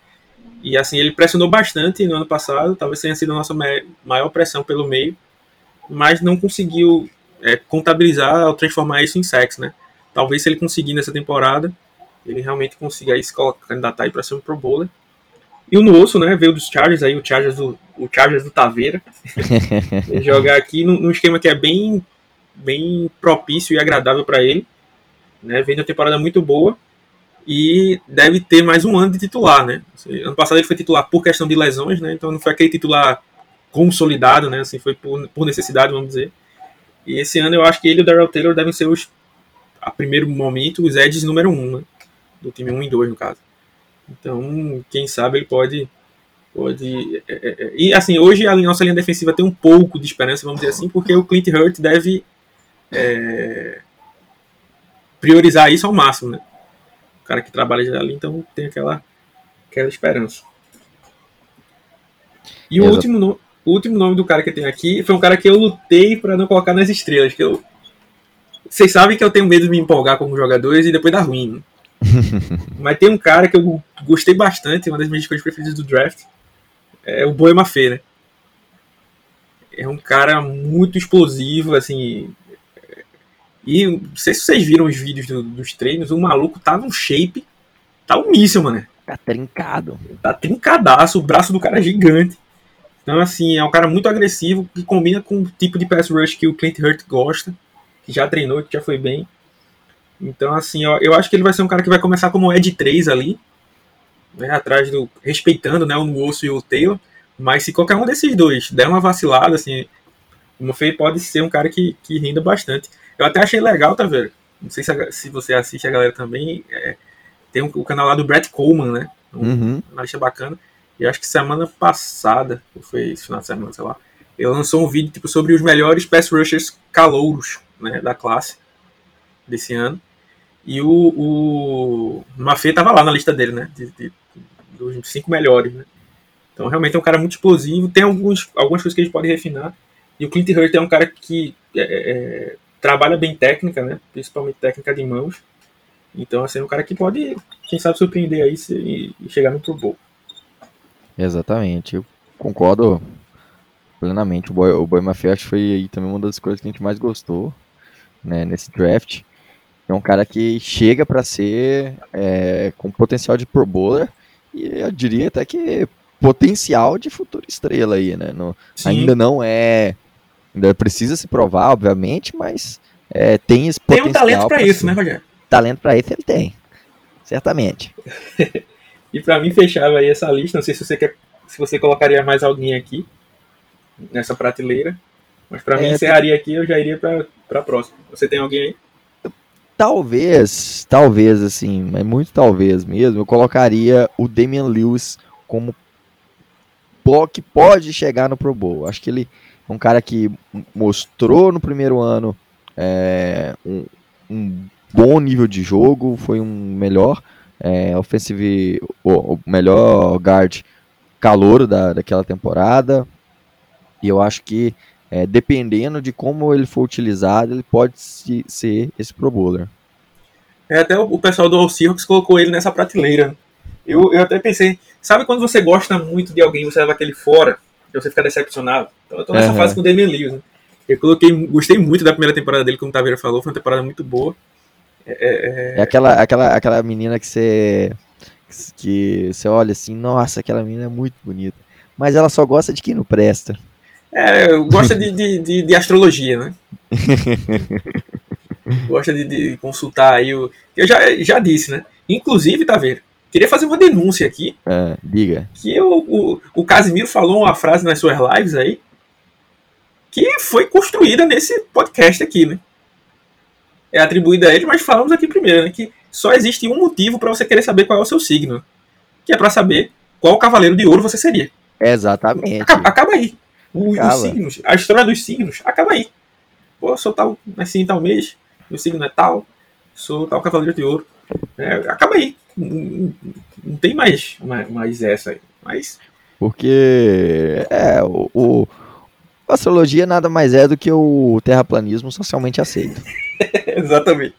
E assim, ele pressionou bastante no ano passado, talvez tenha sido a nossa maior pressão pelo meio, mas não conseguiu é, contabilizar ou transformar isso em sexo, né? Talvez se ele conseguir nessa temporada, ele realmente consiga se candidatar para ser um Pro Bowler. E o Nuosso, né, veio dos Chargers aí, o Chargers do, o Chargers do Taveira. jogar aqui num, num, esquema que é bem, bem propício e agradável para ele. Né, vem uma temporada muito boa e deve ter mais um ano de titular, né? Assim, ano passado ele foi titular por questão de lesões, né? Então não foi aquele titular consolidado, né? Assim, foi por, por necessidade, vamos dizer. E esse ano eu acho que ele e o Darrell Taylor devem ser os, a primeiro momento, os edges número um, né? Do time 1 e 2, no caso. Então, quem sabe ele pode. pode é, é, é, e assim, hoje a nossa linha defensiva tem um pouco de esperança, vamos dizer assim, porque o Clint Hurt deve é, priorizar isso ao máximo, né? O cara que trabalha ali, então tem aquela, aquela esperança. E o último, o último nome do cara que eu tenho aqui foi um cara que eu lutei para não colocar nas estrelas. Que eu... Vocês sabem que eu tenho medo de me empolgar como jogadores e depois dar ruim. Né? Mas tem um cara que eu gostei bastante, uma das minhas escolhas preferidas do draft. É o Boema Fê, né? É um cara muito explosivo, assim. E não sei se vocês viram os vídeos do, dos treinos, o maluco tá num shape. Tá um míssil, mano. Tá trincado. Tá trincadaço, o braço do cara é gigante. Então, assim, é um cara muito agressivo, que combina com o tipo de pass rush que o Clint Hurt gosta, que já treinou, que já foi bem. Então, assim, eu, eu acho que ele vai ser um cara que vai começar como Ed 3 ali, né, atrás do. respeitando né, o Nuosso e o Taylor. Mas se qualquer um desses dois der uma vacilada, assim, o Mofei pode ser um cara que, que renda bastante. Eu até achei legal, tá vendo? Não sei se, a, se você assiste a galera também. É, tem um, o canal lá do Brett Coleman, né? Um uhum. analista bacana. E acho que semana passada, ou foi esse final de semana, sei lá, ele lançou um vídeo tipo, sobre os melhores pass rushers calouros né, da classe desse ano. E o, o Mafê tava lá na lista dele, né? De, de, dos cinco melhores, né? Então realmente é um cara muito explosivo. Tem alguns, algumas coisas que a gente pode refinar. E o Clint Hurt é um cara que é, é, trabalha bem técnica, né? Principalmente técnica de mãos. Então, assim, é um cara que pode, quem sabe, surpreender aí e, e chegar no Pro Bowl. Exatamente, eu concordo plenamente. O Boy, o Boy Mafia foi aí também uma das coisas que a gente mais gostou né, nesse draft. É um cara que chega para ser é, com potencial de Pro Bowler e eu diria até que potencial de futura estrela aí, né? No, ainda não é, ainda precisa se provar, obviamente, mas é, tem esse potencial. Tem um talento para isso, ser. né, Rogério? Talento para isso ele tem, certamente. E para mim fechava aí essa lista. Não sei se você quer, se você colocaria mais alguém aqui nessa prateleira, mas para é, mim encerraria aqui. Eu já iria para para próxima. Você tem alguém aí? Talvez, talvez assim, mas muito talvez mesmo. Eu colocaria o Damian Lewis como que pode chegar no Pro Bowl. Acho que ele é um cara que mostrou no primeiro ano é, um, um bom nível de jogo, foi um melhor é, offensive, o, melhor guard calor da, daquela temporada. E eu acho que, é, dependendo de como ele for utilizado, ele pode se, ser esse Pro Bowler. É, até o, o pessoal do Seahawks colocou ele nessa prateleira. Eu, eu até pensei, sabe quando você gosta muito de alguém você leva aquele fora, e você fica decepcionado? Então eu tô nessa uhum. fase com o Damian Lewis, né? Eu coloquei, gostei muito da primeira temporada dele, como o Taveira falou, foi uma temporada muito boa. É, é, é, aquela, aquela, aquela menina que você que você olha assim, nossa, aquela menina é muito bonita. Mas ela só gosta de quem não presta. É, gosta de, de, de, de, astrologia, né? gosta de, de, consultar aí o. Eu já, já disse, né? Inclusive, tá vendo? Queria fazer uma denúncia aqui. É, diga. Que eu, o, o Casimiro falou uma frase nas suas lives aí que foi construída nesse podcast aqui, né? é atribuída a ele, mas falamos aqui primeiro, né, que só existe um motivo para você querer saber qual é o seu signo, que é para saber qual cavaleiro de ouro você seria. Exatamente. Acaba, acaba aí. O. Os signos, a história dos signos, acaba aí. Pô, sou tal, assim, tal mês, meu signo é tal, sou tal cavaleiro de ouro. É, acaba aí. Não, não tem mais, mais, mais, essa aí. Mas... Porque é, o, o a astrologia nada mais é do que o terraplanismo socialmente aceito. Exatamente.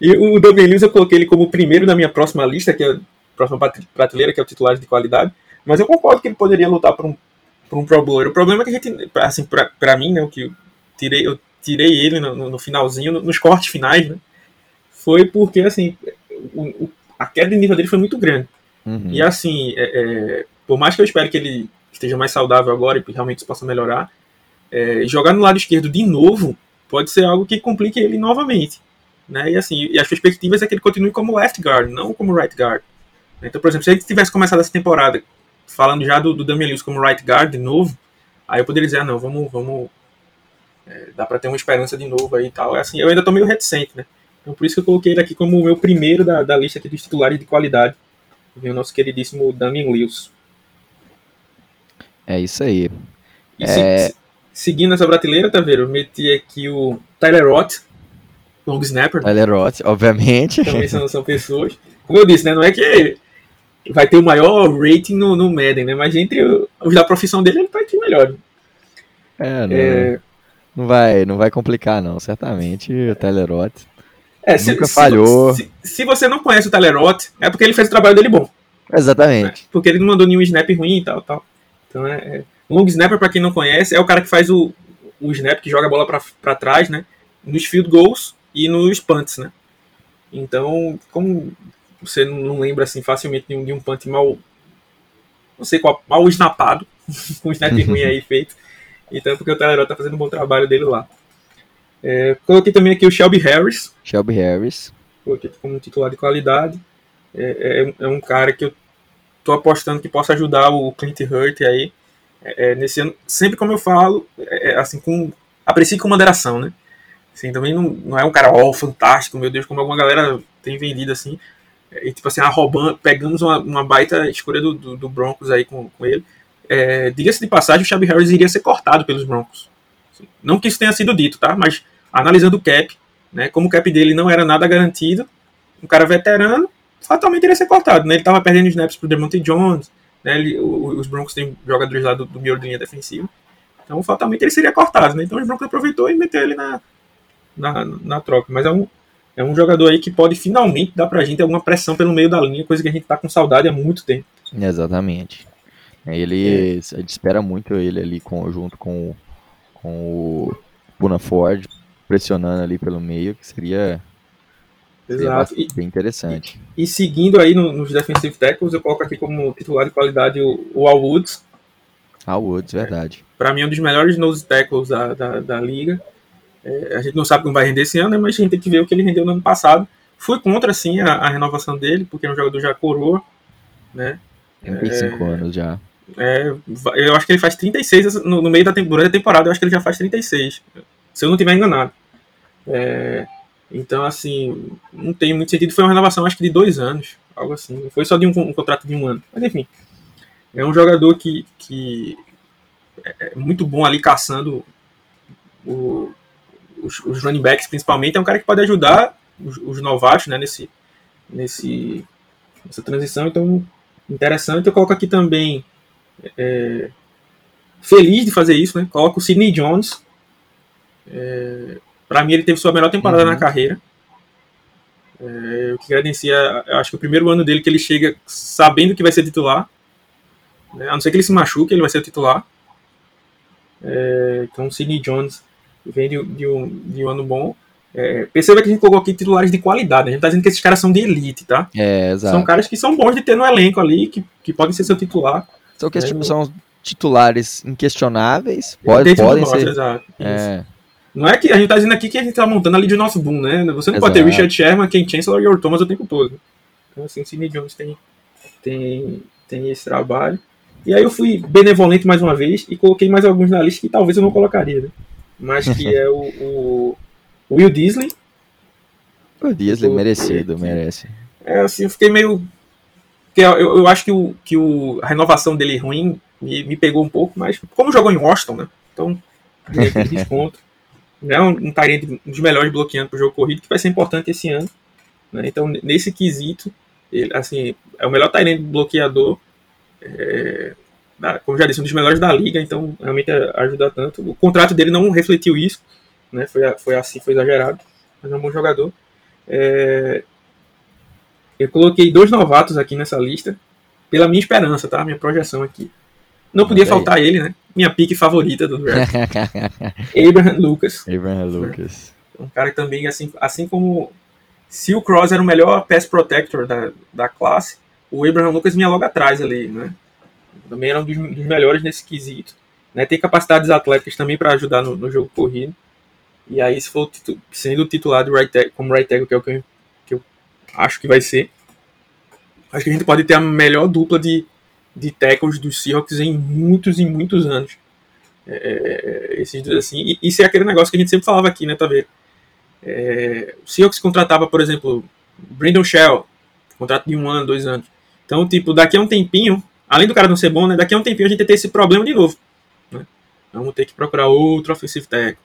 E o Damian Lewis eu coloquei ele como primeiro na minha próxima lista, que é a próxima prateleira, que é o titular de qualidade. Mas eu concordo que ele poderia lutar por um, por um Pro Bowler. O problema é que a gente, assim, pra mim, né, o que eu tirei, eu tirei ele no, no finalzinho, nos cortes finais, né, foi porque, assim, o, o, a queda de nível dele foi muito grande. Uhum. E, assim, é, é, por mais que eu espere que ele esteja mais saudável agora e realmente isso possa melhorar, é, jogar no lado esquerdo de novo pode ser algo que complique ele novamente. Né? E assim, e as perspectivas é que ele continue como left guard, não como right guard. Então, por exemplo, se ele tivesse começado essa temporada falando já do, do Damian Lewis como right guard de novo, aí eu poderia dizer, ah, não, vamos, vamos é, dá para ter uma esperança de novo aí e tal. É assim, eu ainda tô meio reticente, né? Então por isso que eu coloquei ele aqui como o meu primeiro da, da lista aqui dos titulares de qualidade. Vem o nosso queridíssimo Damian Lewis. É isso aí. E é... se, seguindo essa prateleira, tá vendo? Eu meti aqui o Tyler Roth, long snapper. Tyler Roth, obviamente. Também são, são pessoas. Como eu disse, né? Não é que vai ter o maior rating no, no Madden, né? Mas entre os da profissão dele, ele tá aqui melhor. É, não, é... não vai, não vai complicar, não. Certamente o Tyler Roth. É, se, nunca falhou. Se, se, você não conhece o Tyler Roth, é porque ele fez o trabalho dele bom. Exatamente. Né? Porque ele não mandou nenhum snap ruim e tal, tal. Então é, é Long snapper, para quem não conhece, é o cara que faz o, o snap, que joga a bola para trás, né? Nos field goals e nos punts, né? Então, como você não lembra assim facilmente de um, de um punt mal, não sei qual, mal snapado, com um snap ruim aí feito. Então, porque o Tyler tá fazendo um bom trabalho dele lá. É, coloquei também aqui o Shelby Harris. Shelby Harris. Coloquei como titular de qualidade. É, é, é um cara que eu tô apostando que possa ajudar o Clint Hurt aí é, é, nesse ano, sempre como eu falo, é, é, assim, com, aprecie com moderação, né? Assim, também não, não é um cara, ó, oh, fantástico, meu Deus, como alguma galera tem vendido, assim. E, tipo assim, roubando, pegamos uma, uma baita escolha do, do, do, Broncos aí com, com ele. É, Diga-se de passagem, o Shelby Harris iria ser cortado pelos Broncos. Assim, não que isso tenha sido dito, tá? Mas analisando o cap, né, como o cap dele não era nada garantido, um cara veterano, fatalmente iria ser cortado. Né? Ele estava perdendo snaps pro Demonte Jones, né, ele, os Broncos têm jogadores lá do, do miolo de linha defensiva. Então, fatalmente, ele seria cortado. Né? Então, os Broncos aproveitou e meteu ele na, na, na troca. Mas é um, é um jogador aí que pode finalmente dar pra gente alguma pressão pelo meio da linha, coisa que a gente tá com saudade há muito tempo. Exatamente. Ele, é. a gente espera muito ele ali com, junto com, com o Puna Ford pressionando ali pelo meio, que seria Exato. E, bem interessante. E, e seguindo aí no, nos defensive tackles, eu coloco aqui como titular de qualidade o, o Al Woods. Al Woods, verdade. É, para mim é um dos melhores nose tackles da, da, da liga. É, a gente não sabe como vai render esse ano, né, mas a gente tem que ver o que ele rendeu no ano passado. Fui contra, sim, a, a renovação dele, porque é um jogador já coroa, né? 35 é, anos já. É, eu acho que ele faz 36 no, no meio da temporada, temporada, eu acho que ele já faz 36. Se eu não estiver enganado. É, então, assim, não tem muito sentido. Foi uma renovação, acho que de dois anos, algo assim. Não foi só de um, um contrato de um ano. Mas, enfim, é um jogador que, que é, é muito bom ali caçando o, os, os, running backs, principalmente. É um cara que pode ajudar os, os novatos né, nesse, nesse, nessa transição. Então, interessante. Eu coloco aqui também. É, feliz de fazer isso, né? Coloco o Sidney Jones. É, para mim, ele teve sua melhor temporada uhum. na carreira. É, o que credencia, eu acho que o primeiro ano dele que ele chega sabendo que vai ser titular. Né? A não ser que ele se machuque, ele vai ser titular. É, então, o Sidney Jones vem de, de, um, de um ano bom. É, perceba que a gente colocou aqui titulares de qualidade. A gente tá dizendo que esses caras são de elite, tá? É, exato. São caras que são bons de ter no elenco ali, que, que podem ser seu titular. São, que, é, são titulares inquestionáveis. Pode, podem ser. Exato. É. Não é que a gente tá dizendo aqui que a gente tá montando ali de nosso boom, né? Você não Exato. pode ter Richard Sherman, Ken Chancellor e Earl Thomas o tempo todo. Então, assim, o Sidney Jones tem, tem, tem esse trabalho. E aí eu fui benevolente mais uma vez e coloquei mais alguns na lista que talvez eu não colocaria, né? Mas que é o, o, Will Disley. O Disley, merecido, merece. É, assim, eu fiquei meio... Eu, eu acho que, o, que o, a renovação dele ruim me, me pegou um pouco, mas como jogou em Washington, né? Então, desconto é um, um Tyrant um dos melhores bloqueando para o jogo corrido, que vai ser importante esse ano. Né? Então, nesse quesito, ele, assim, é o melhor Tyrant bloqueador, é, como já disse, um dos melhores da liga, então realmente ajuda tanto. O contrato dele não refletiu isso, né? foi, foi assim, foi exagerado, mas é um bom jogador. É, eu coloquei dois novatos aqui nessa lista, pela minha esperança, tá? Minha projeção aqui. Não podia faltar ele, né? Minha pique favorita do draft. Abraham Lucas. Abraham Lucas. Um cara que também, assim, assim como se o Cross era o melhor pass protector da, da classe, o Abraham Lucas vinha logo atrás ali, né? Também era um dos, dos melhores nesse quesito. Né? Tem capacidades atléticas também para ajudar no, no, jogo corrido. E aí, se for titu sendo titulado right como right que é o que eu, que eu acho que vai ser, acho que a gente pode ter a melhor dupla de, de tackles dos Seahawks em muitos e muitos anos. É, é, é esses assim, e isso é aquele negócio que a gente sempre falava aqui, né, tá vendo? É, o Seahawks contratava, por exemplo, Brandon Shell, contrato de um ano, dois anos. Então, tipo, daqui a um tempinho, além do cara não ser bom, né, daqui a um tempinho a gente ter esse problema de novo. Né? Vamos ter que procurar outro offensive tackle.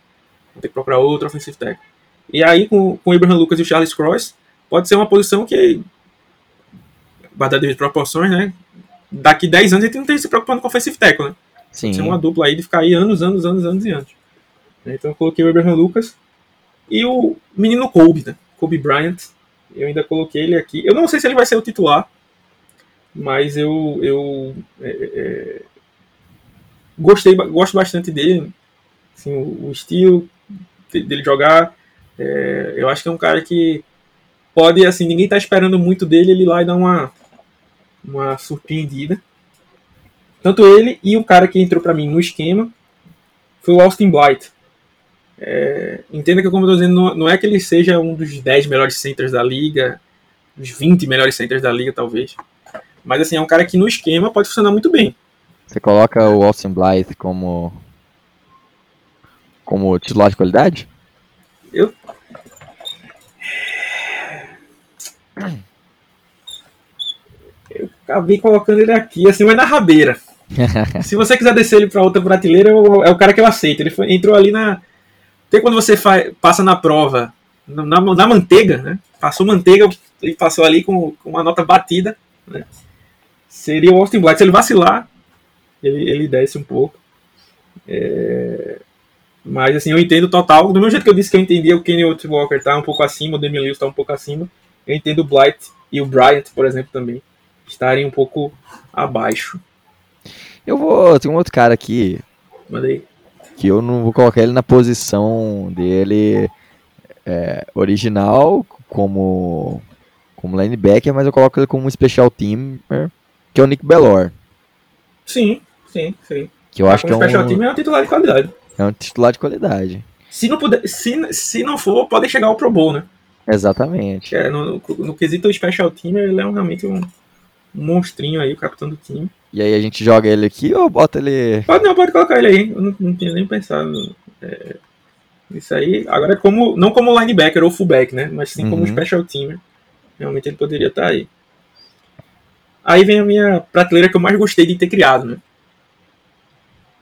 Vamos ter que procurar outro offensive tackle. E aí, com, com o Abraham Lucas e o Charles Cross, pode ser uma posição que, guardada de proporções, né, daqui 10 anos a gente não tem que se preocupando com offensive tackle, né? Sim. Ser uma dupla aí de ficar aí anos, anos, anos, anos e anos. Então eu coloquei o Abraham Lucas e o menino Kobe, né? Kobe Bryant. Eu ainda coloquei ele aqui. Eu não sei se ele vai ser o titular, mas eu, eu é, é, gostei, gosto bastante dele. Assim, o, o estilo dele jogar. É, eu acho que é um cara que pode, assim, ninguém tá esperando muito dele, ele lá e dar uma, uma surpreendida. Tanto ele e o cara que entrou para mim no esquema foi o Austin Blight. É, entenda que, como eu tô dizendo, não, não, é que ele seja um dos 10 melhores centers da liga, dos 20 melhores centers da liga, talvez. Mas, assim, é um cara que no esquema pode funcionar muito bem. Você coloca o Austin Blythe como como titular de qualidade? Eu Eu acabei colocando ele aqui, assim, mas na rabeira. Se você quiser descer ele para outra prateleira, é o cara que eu aceito. Ele foi, entrou ali na. Tem quando você faz, passa na prova, na, na, manteiga, né? Passou manteiga e passou ali com, com, uma nota batida. Né? Seria o Austin Black. Se ele vacilar, ele, ele desce um pouco. É... Mas assim, eu entendo total. Do mesmo jeito que eu disse que eu entendia o Kenny Walker tá um pouco acima, o Damian Lewis tá um pouco acima. Eu entendo o Blight e o Bryant, por exemplo, também estarem um pouco abaixo. Eu vou. Tem um outro cara aqui. Mandei. Que eu não vou colocar ele na posição dele é, original como, como linebacker, mas eu coloco ele como um special teamer, que é o Nick Bellor. Sim, sim, sim. Que eu acho que é um. team é um titular de qualidade. É um titular de qualidade. Se não, puder, se, se não for, pode chegar ao Pro Bowl, né? Exatamente. É, no, no, no quesito special team, ele é realmente um, um monstrinho aí, o capitão do time. E aí a gente joga ele aqui ou bota ele. Pode não, pode colocar ele aí. Eu não, não tinha nem pensado é, nisso aí. Agora como. Não como linebacker ou fullback, né? Mas sim uhum. como special teamer. Realmente ele poderia estar aí. Aí vem a minha prateleira que eu mais gostei de ter criado, né?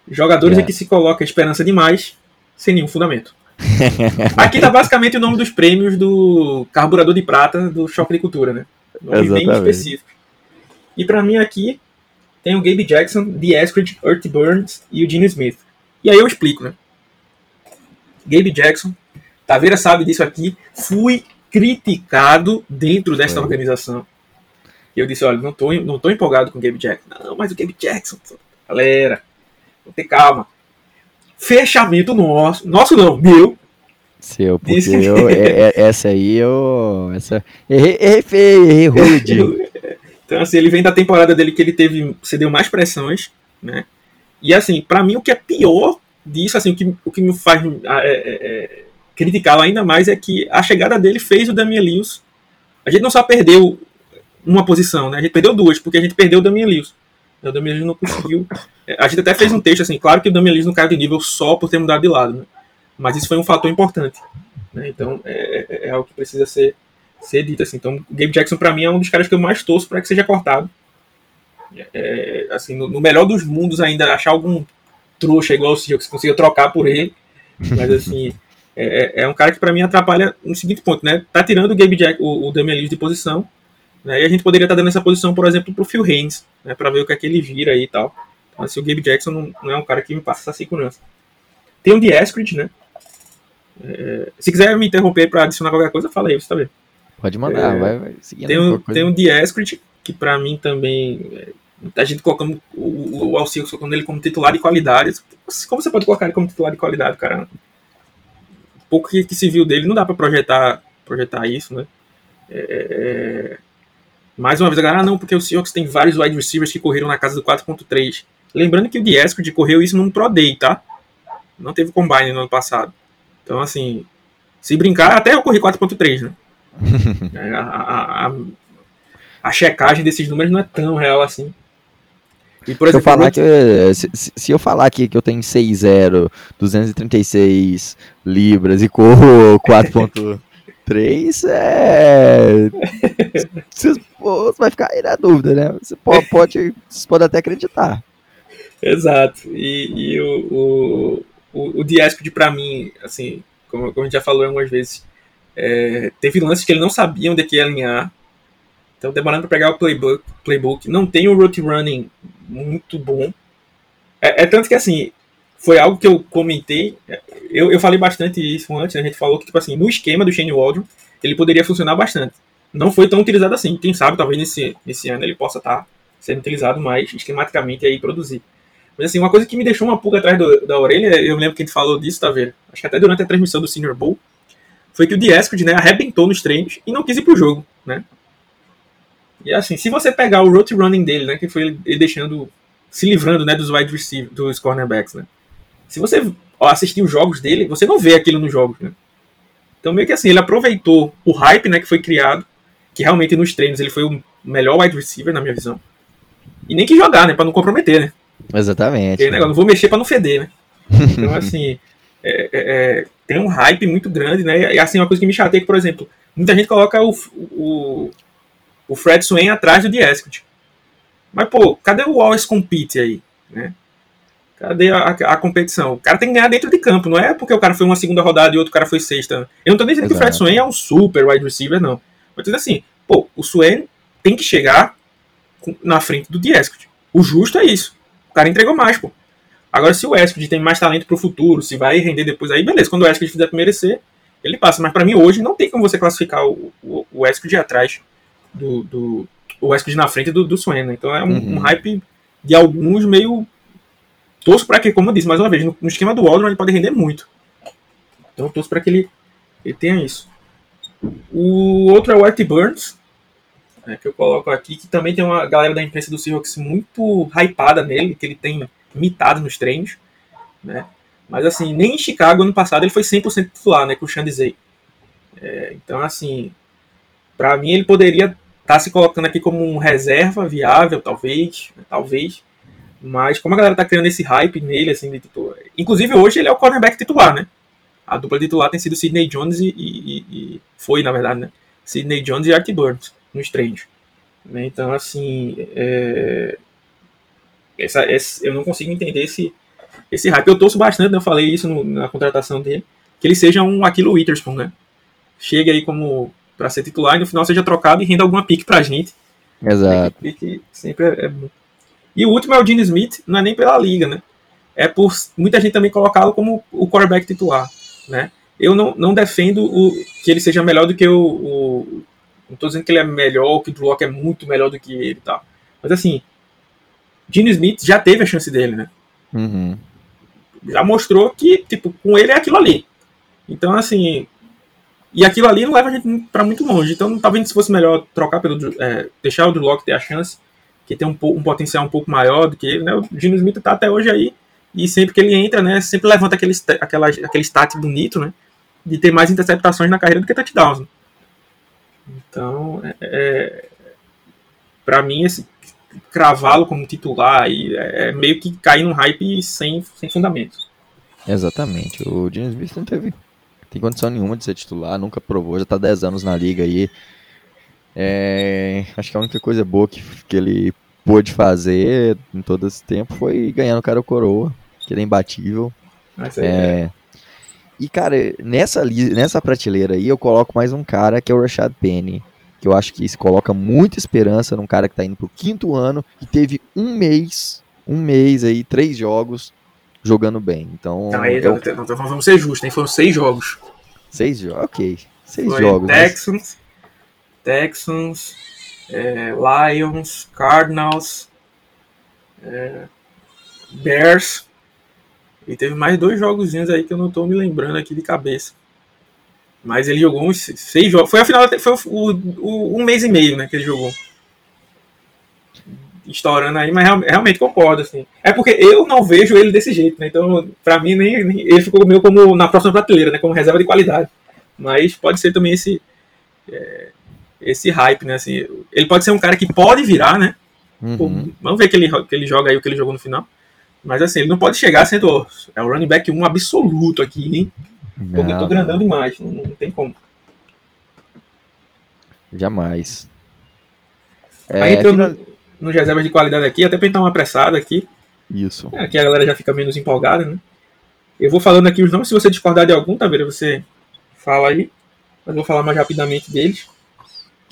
Jogadores é. em que se coloca esperança demais, sem nenhum fundamento. Aqui tá basicamente o nome dos prêmios do carburador de prata do Choque de Cultura, né? Nomes bem específicos. E para mim aqui tem o Gabe Jackson, The Eskridge, Earth Burns e o Gene Smith. E aí eu explico, né? Gabe Jackson, Taveira sabe disso aqui, fui criticado dentro desta organização. E eu disse, olha, não tô, não tô empolgado com o Gabe Jackson. Não, mas o Gabe Jackson, galera, vou ter calma. Fechamento nosso, nosso não, meu. Seu, porque eu, é, é, essa aí eu. Essa, errei, errei errei rude. Então, assim, ele vem da temporada dele que ele teve, cedeu mais pressões, né? E, assim, para mim, o que é pior disso, assim, o que, o que me faz é, é, é, criticá-lo ainda mais é que a chegada dele fez o Damian Lewis. A gente não só perdeu uma posição, né? A gente perdeu duas, porque a gente perdeu o Damian Lewis. O Damian Lewis não conseguiu. É, a gente até fez um texto, assim, claro que o Damian Lewis não caiu de nível só por ter mudado de lado, né? Mas isso foi um fator importante. Né? Então, é, é, é algo que precisa ser ser dito assim. Então, o Gabe Jackson para mim é um dos caras que eu mais torço para que seja cortado. É, assim, no, no, melhor dos mundos ainda achar algum trouxa igual o Seahawks consiga trocar por ele, mas assim é, é, é um cara que para mim atrapalha no seguinte ponto, né? Tá tirando o Gabe Jack, o, o Damian Lewis de posição, né? E a gente poderia estar tá dando essa posição, por exemplo, pro Phil Haynes, né? Para ver o que é que ele vira aí e tal. Então, assim, o Gabe Jackson não, não, é um cara que me passa essa segurança. Tem o The Eskridge, né? É, se quiser me interromper para adicionar qualquer coisa, fala aí, você tá vendo. Pode mandar, é, vai, vai seguindo. Tem um, tem um Dieskrit, que para mim também. É, a gente colocando o, o Alceu colocando ele como titular de qualidade. Como você pode colocar ele como titular de qualidade, cara? Pouco que, que se viu dele, não dá para projetar, projetar isso, né? É, é, mais uma vez, a galera, ah, não, porque o Seahawks tem vários wide receivers que correram na casa do 4.3. Lembrando que o Dieskrit correu isso num Pro Day, tá? Não teve combine no ano passado. Então, assim, se brincar, até eu corri 4.3, né? É, a, a, a, a, checagem desses números não é tão real assim. E, por exemplo, se, eu falar que, se, se, eu falar aqui que eu tenho 6,0, 236 libras e corro 4.3, é... você vai ficar aí na dúvida, né? Você pode, pode, você pode até acreditar. Exato. E, e o, o, o, o Diaspid, pra mim, assim, como, como a gente já falou algumas vezes, é, teve lances que ele não sabia onde que ia alinhar. Então, demorando para pegar o playbook, playbook. Não tem o route running muito bom. É, é, tanto que, assim, foi algo que eu comentei. Eu, eu falei bastante isso antes. Né? A gente falou que, tipo assim, no esquema do Shane Waldron, ele poderia funcionar bastante. Não foi tão utilizado assim. Quem sabe, talvez nesse, nesse ano ele possa estar tá sendo utilizado mais esquematicamente aí produzir. Mas assim, uma coisa que me deixou uma pulga atrás do, da orelha, eu lembro que a gente falou disso, tá vendo? Acho que até durante a transmissão do Senior Bowl, foi que o Dieskid, né, arrebentou nos treinos e não quis ir pro jogo, né? E assim, se você pegar o route running dele, né, que foi ele deixando, se livrando, né, dos wide receivers, dos cornerbacks, né? Se você assistir os jogos dele, você não vê aquilo nos jogos, né? Então meio que assim, ele aproveitou o hype, né, que foi criado, que realmente nos treinos ele foi o melhor wide receiver, na minha visão. E nem que jogar, né, para não comprometer, né? Exatamente. Porque, né, não vou mexer para não feder, né? Então, assim, é, é, é, tem um hype muito grande, né? E assim, uma coisa que me chateia é que, por exemplo, muita gente coloca o, o, o Fred Swain atrás do Dieskut. Mas, pô, cadê o Always Compete aí? Né? Cadê a, a, competição? O cara tem que ganhar dentro de campo, não é porque o cara foi uma segunda rodada e outro cara foi sexta. Eu não tô dizendo Exato. que o Fred Swain é um super wide receiver, não. Mas dizendo assim, pô, o Swain tem que chegar na frente do Dieskut. O justo é isso cara entregou mais, pô. Agora, se o Eskid tem mais talento pro futuro, se vai render depois aí, beleza. Quando o Eskid fizer merecer, ele passa. Mas para mim, hoje, não tem como você classificar o, o, o atrás do, do. O Eskid na frente do, do Swain, né? Então é um, uhum. um, hype de alguns meio. Torço para que, como eu disse, mais uma vez, no, no esquema do Waldron ele pode render muito. Então torço para que ele, ele tenha isso. O outro é o Art Burns, né, que eu coloco aqui, que também tem uma galera da imprensa do Seahawks muito hypada nele, que ele tem imitado nos treinos, né? Mas assim, nem em Chicago ano passado ele foi 100% titular, né, com o Shandizay. É, então assim, para mim ele poderia estar tá se colocando aqui como um reserva viável, talvez, né, talvez. Mas como a galera tá criando esse hype nele, assim, de titular. Inclusive hoje ele é o cornerback titular, né? A dupla titular tem sido Sidney Jones e, e, e foi, na verdade, né? Sidney Jones e Art Burns nos treinos. Né? Então, assim, é... essa, essa, eu não consigo entender esse, esse hype. Eu torço bastante, né? eu falei isso no, na contratação dele, que ele seja um Aquilo Witherspoon, né? Chega aí como para ser titular e no final seja trocado e renda alguma pique pra gente. Exato. Pique sempre é, é. E o último é o Gene Smith, não é nem pela liga, né? É por muita gente também colocá-lo como o quarterback titular, né? Eu não, não defendo o, que ele seja melhor do que o, o, não tô dizendo que ele é melhor, que o Drew é muito melhor do que ele e tal. Mas assim, Gene Smith já teve a chance dele, né? Uhum. Já mostrou que, tipo, com ele é aquilo ali. Então, assim. E aquilo ali não leva a gente para muito longe. Então, talvez se fosse melhor trocar pelo. É, deixar o Drew Locke ter a chance, que tem um, um, potencial um pouco maior do que ele, né? O Gene Smith tá até hoje aí. E sempre que ele entra, né? Sempre levanta aquele, aquela, aquele stat bonito, né? De ter mais interceptações na carreira do que touchdowns. Né? Então, é, é para mim, esse cravá-lo como titular aí é meio que cair num hype sem, sem fundamento. Exatamente. O James Smith não teve tem condição nenhuma de ser titular, nunca provou, já tá 10 anos na liga aí. É, acho que a única coisa boa que, que ele pôde fazer em todo esse tempo foi ganhar no cara coroa, que ele é imbatível. É, é, e, cara, nessa, nessa prateleira aí eu coloco mais um cara que é o Rashad Penny. Que eu acho que se coloca muita esperança num cara que tá indo pro quinto ano e teve um mês, um mês aí, três jogos jogando bem. Então. Não, aí, eu... não, vamos ser justos, hein? Foram seis jogos. Seis jogos, ok. Seis Foi jogos. Texans, mas... Texans, é, Lions, Cardinals, é, Bears. E teve mais dois jogozinhos aí que eu não tô me lembrando aqui de cabeça. Mas ele jogou uns seis jogos. Foi a final, foi o, o, um mês e meio, né, que ele jogou. Estourando aí, mas realmente concordo, assim. É porque eu não vejo ele desse jeito, né? Então, pra mim, nem, nem ele ficou meio como na próxima prateleira, né? Como reserva de qualidade. Mas pode ser também esse. É, esse hype, né? Assim, ele pode ser um cara que pode virar, né? Uhum. vamos ver que ele, que ele joga aí o que ele jogou no final. Mas assim, ele não pode chegar sendo. É o running back 1 absoluto aqui, hein? Porque eu tô grandando demais, não, não tem como. Jamais. É, Aí entrou final... no, nos reservas de qualidade aqui, até pra dar uma apressada aqui. Isso. É, aqui a galera já fica menos empolgada, né? Eu vou falando aqui os nomes, se você discordar de algum, tá vendo? Você fala aí. Mas vou falar mais rapidamente deles.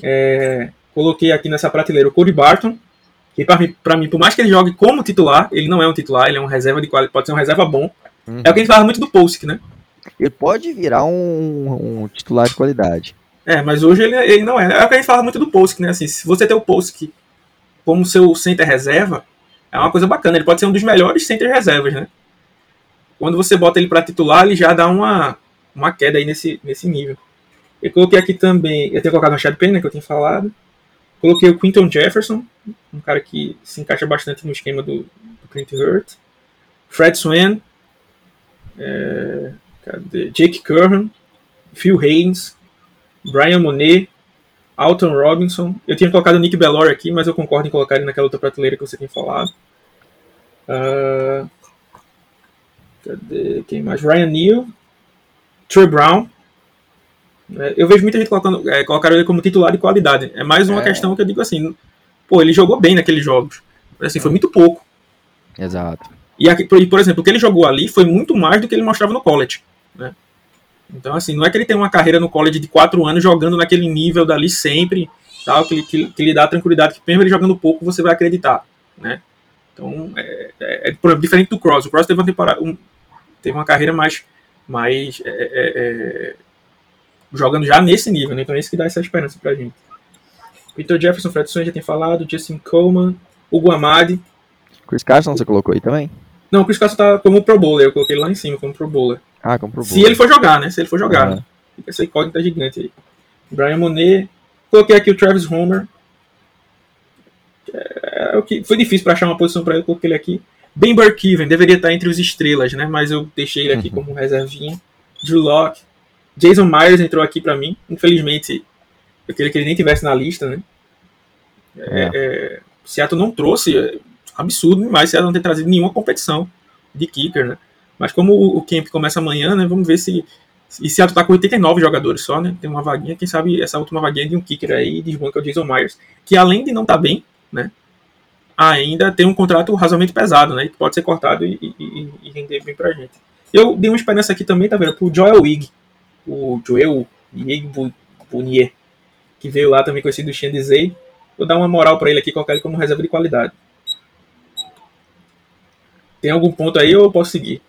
É, coloquei aqui nessa prateleira o Cody Barton, que para mim, mim, por mais que ele jogue como titular, ele não é um titular, ele é um reserva de qualidade, pode ser um reserva bom. Uhum. É o que a gente fala muito do Polsk, né? Ele pode virar um, um titular de qualidade. É, mas hoje ele, ele não é. É o que a gente fala muito do Polsk, né? Assim, se você tem o Polsk como seu center reserva, é uma coisa bacana. Ele pode ser um dos melhores center reservas, né? Quando você bota ele para titular, ele já dá uma, uma queda aí nesse, nesse nível. Eu coloquei aqui também, eu tenho colocado o Chad Payne, né, que eu tinha falado. Coloquei o Quinton Jefferson, um cara que se encaixa bastante no esquema do, do Clint Hurt. Fred Swan, é, Cadê? Jake Curran, Phil Haynes, Brian Monet, Alton Robinson. Eu tinha colocado o Nick Bellore aqui, mas eu concordo em colocar ele naquela outra prateleira que você tinha falado. Uh, cadê? Quem mais? Ryan Neal, Trey Brown. É, eu vejo muita gente colocando, é, colocar ele como titular de qualidade. É mais uma é. questão que eu digo assim, pô, ele jogou bem naqueles jogos. Assim, foi muito pouco. Exato. E, aqui, por exemplo, o que ele jogou ali foi muito mais do que ele mostrava no college. Né? Então, assim, não é que ele tem uma carreira no college de quatro anos jogando naquele nível dali sempre, tal, que, que, que lhe dá tranquilidade, que mesmo ele jogando pouco, você vai acreditar, né? Então, é, é, é diferente do Cross. O Cross teve uma temporada, um, teve uma carreira mais, mais é, é, é, jogando já nesse nível, né? Então é isso que dá essa esperança pra gente. Peter Jefferson, Fred já tem falado, Justin Coleman, Hugo Amadi. Chris Carson você colocou aí também? Não, o Chris Carson tá como Pro Bowler, eu coloquei ele lá em cima como Pro Bowler. Ah, como Pro Bowler. Se ele for jogar, né? Se ele for jogar. Uhum. Né? Fica essa incógnita gigante aí. Brian Monet. Coloquei aqui o Travis Homer. É, o que foi difícil para achar uma posição para ele, coloquei ele aqui. Ben Burkeven, deveria estar entre os estrelas, né? Mas eu deixei ele aqui uhum. como reservinha. Drew Locke. Jason Myers entrou aqui para mim. Infelizmente, eu queria que ele nem tivesse na lista, né? É. É, é Seattle não trouxe, é absurdo demais Seattle não ter trazido nenhuma competição de kicker, né? Mas como o, o camp começa amanhã, né? Vamos ver se. E Seattle tá com 89 jogadores só, né? Tem uma vaguinha, quem sabe essa última vaguinha de um kicker aí desbanca o Jason Myers, que além de não estar tá bem, né? Ainda tem um contrato razoavelmente pesado, né? Que pode ser cortado e, e, e render bem pra gente. Eu dei uma esperança aqui também, tá vendo? Pro Joel Wig, o Joel Wig Bunier, que veio lá também conhecido do Shandizei. Vou dar uma moral para ele aqui, colocar ele como reserva de qualidade. Tem algum ponto aí ou eu posso seguir?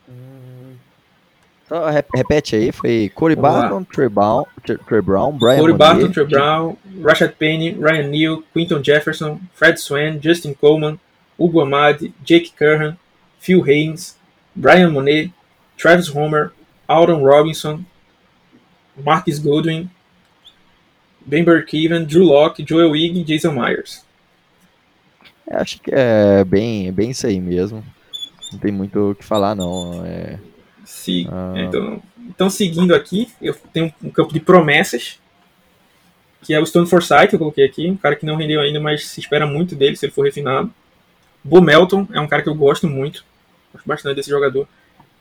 Então, repete aí, foi Corey Barton, Trey Brown, Trey Brown, Brian Corey Barton, Trey Brown, Rashad Penny, Ryan Neal, Quinton Jefferson, Fred Swan, Justin Coleman, Hugo Amadi, Jake Curran, Phil Haynes, Brian Monet, Travis Homer, Alden Robinson, Marcus Goodwin, Ben Burkeven, Drew Locke, Joel Wig e Jason Myers. É, acho que é bem, bem isso aí mesmo. Não tem muito o que falar, não. É... Sim. Ah... Então, então, seguindo aqui, eu tenho um campo de promessas, que é o Stone Forsythe, que eu coloquei aqui. Um cara que não rendeu ainda, mas se espera muito dele se ele for refinado. Bo Melton é um cara que eu gosto muito. Gosto bastante desse jogador.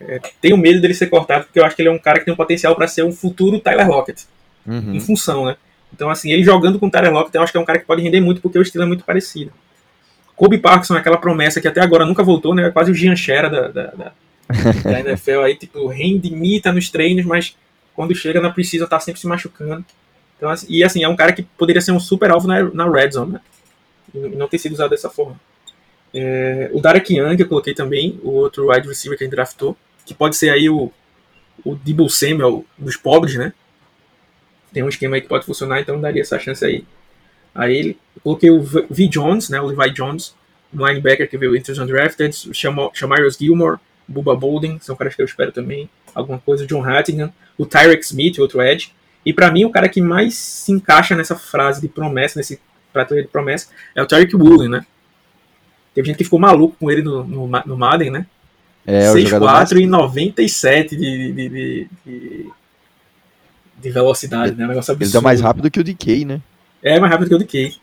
É, tenho medo dele ser cortado, porque eu acho que ele é um cara que tem um potencial para ser um futuro Tyler Lockett. Uhum. Em função, né? Então, assim, ele jogando com o Tyler Lockett, eu acho que é um cara que pode render muito, porque o estilo é muito parecido. Kobe Parkinson, aquela promessa que até agora nunca voltou, né? É quase o Gian Shera da, da, da, da NFL aí, tipo, rende, imita nos treinos, mas quando chega na precisa tá sempre se machucando. Então, assim, e assim, é um cara que poderia ser um super alvo na, na red zone, né? E não ter sido usado dessa forma. É, o Derek Young eu coloquei também, o outro wide receiver que a gente draftou, que pode ser aí o, o Debo Samuel dos pobres, né? tem um esquema aí que pode funcionar, então daria essa chance aí. Aí ele, coloquei o V. Jones, né, o Levi Jones, um linebacker que veio entre os undrafted, Shamarius Gilmore, Bubba Bolden, são caras que eu espero também, alguma coisa, John Hattingham, o Tyrek Smith, outro edge, e para mim o cara que mais se encaixa nessa frase de promessa, nesse prateleira de promessa, é o Tyreek Woolen, né? Teve gente que ficou maluco com ele no, no, no Madden, né? É, 6'4 e 97 de, de, de, de, de velocidade, né? Um negócio absurdo. Ele é mais rápido que o DK, né? É mais rápido que o DK.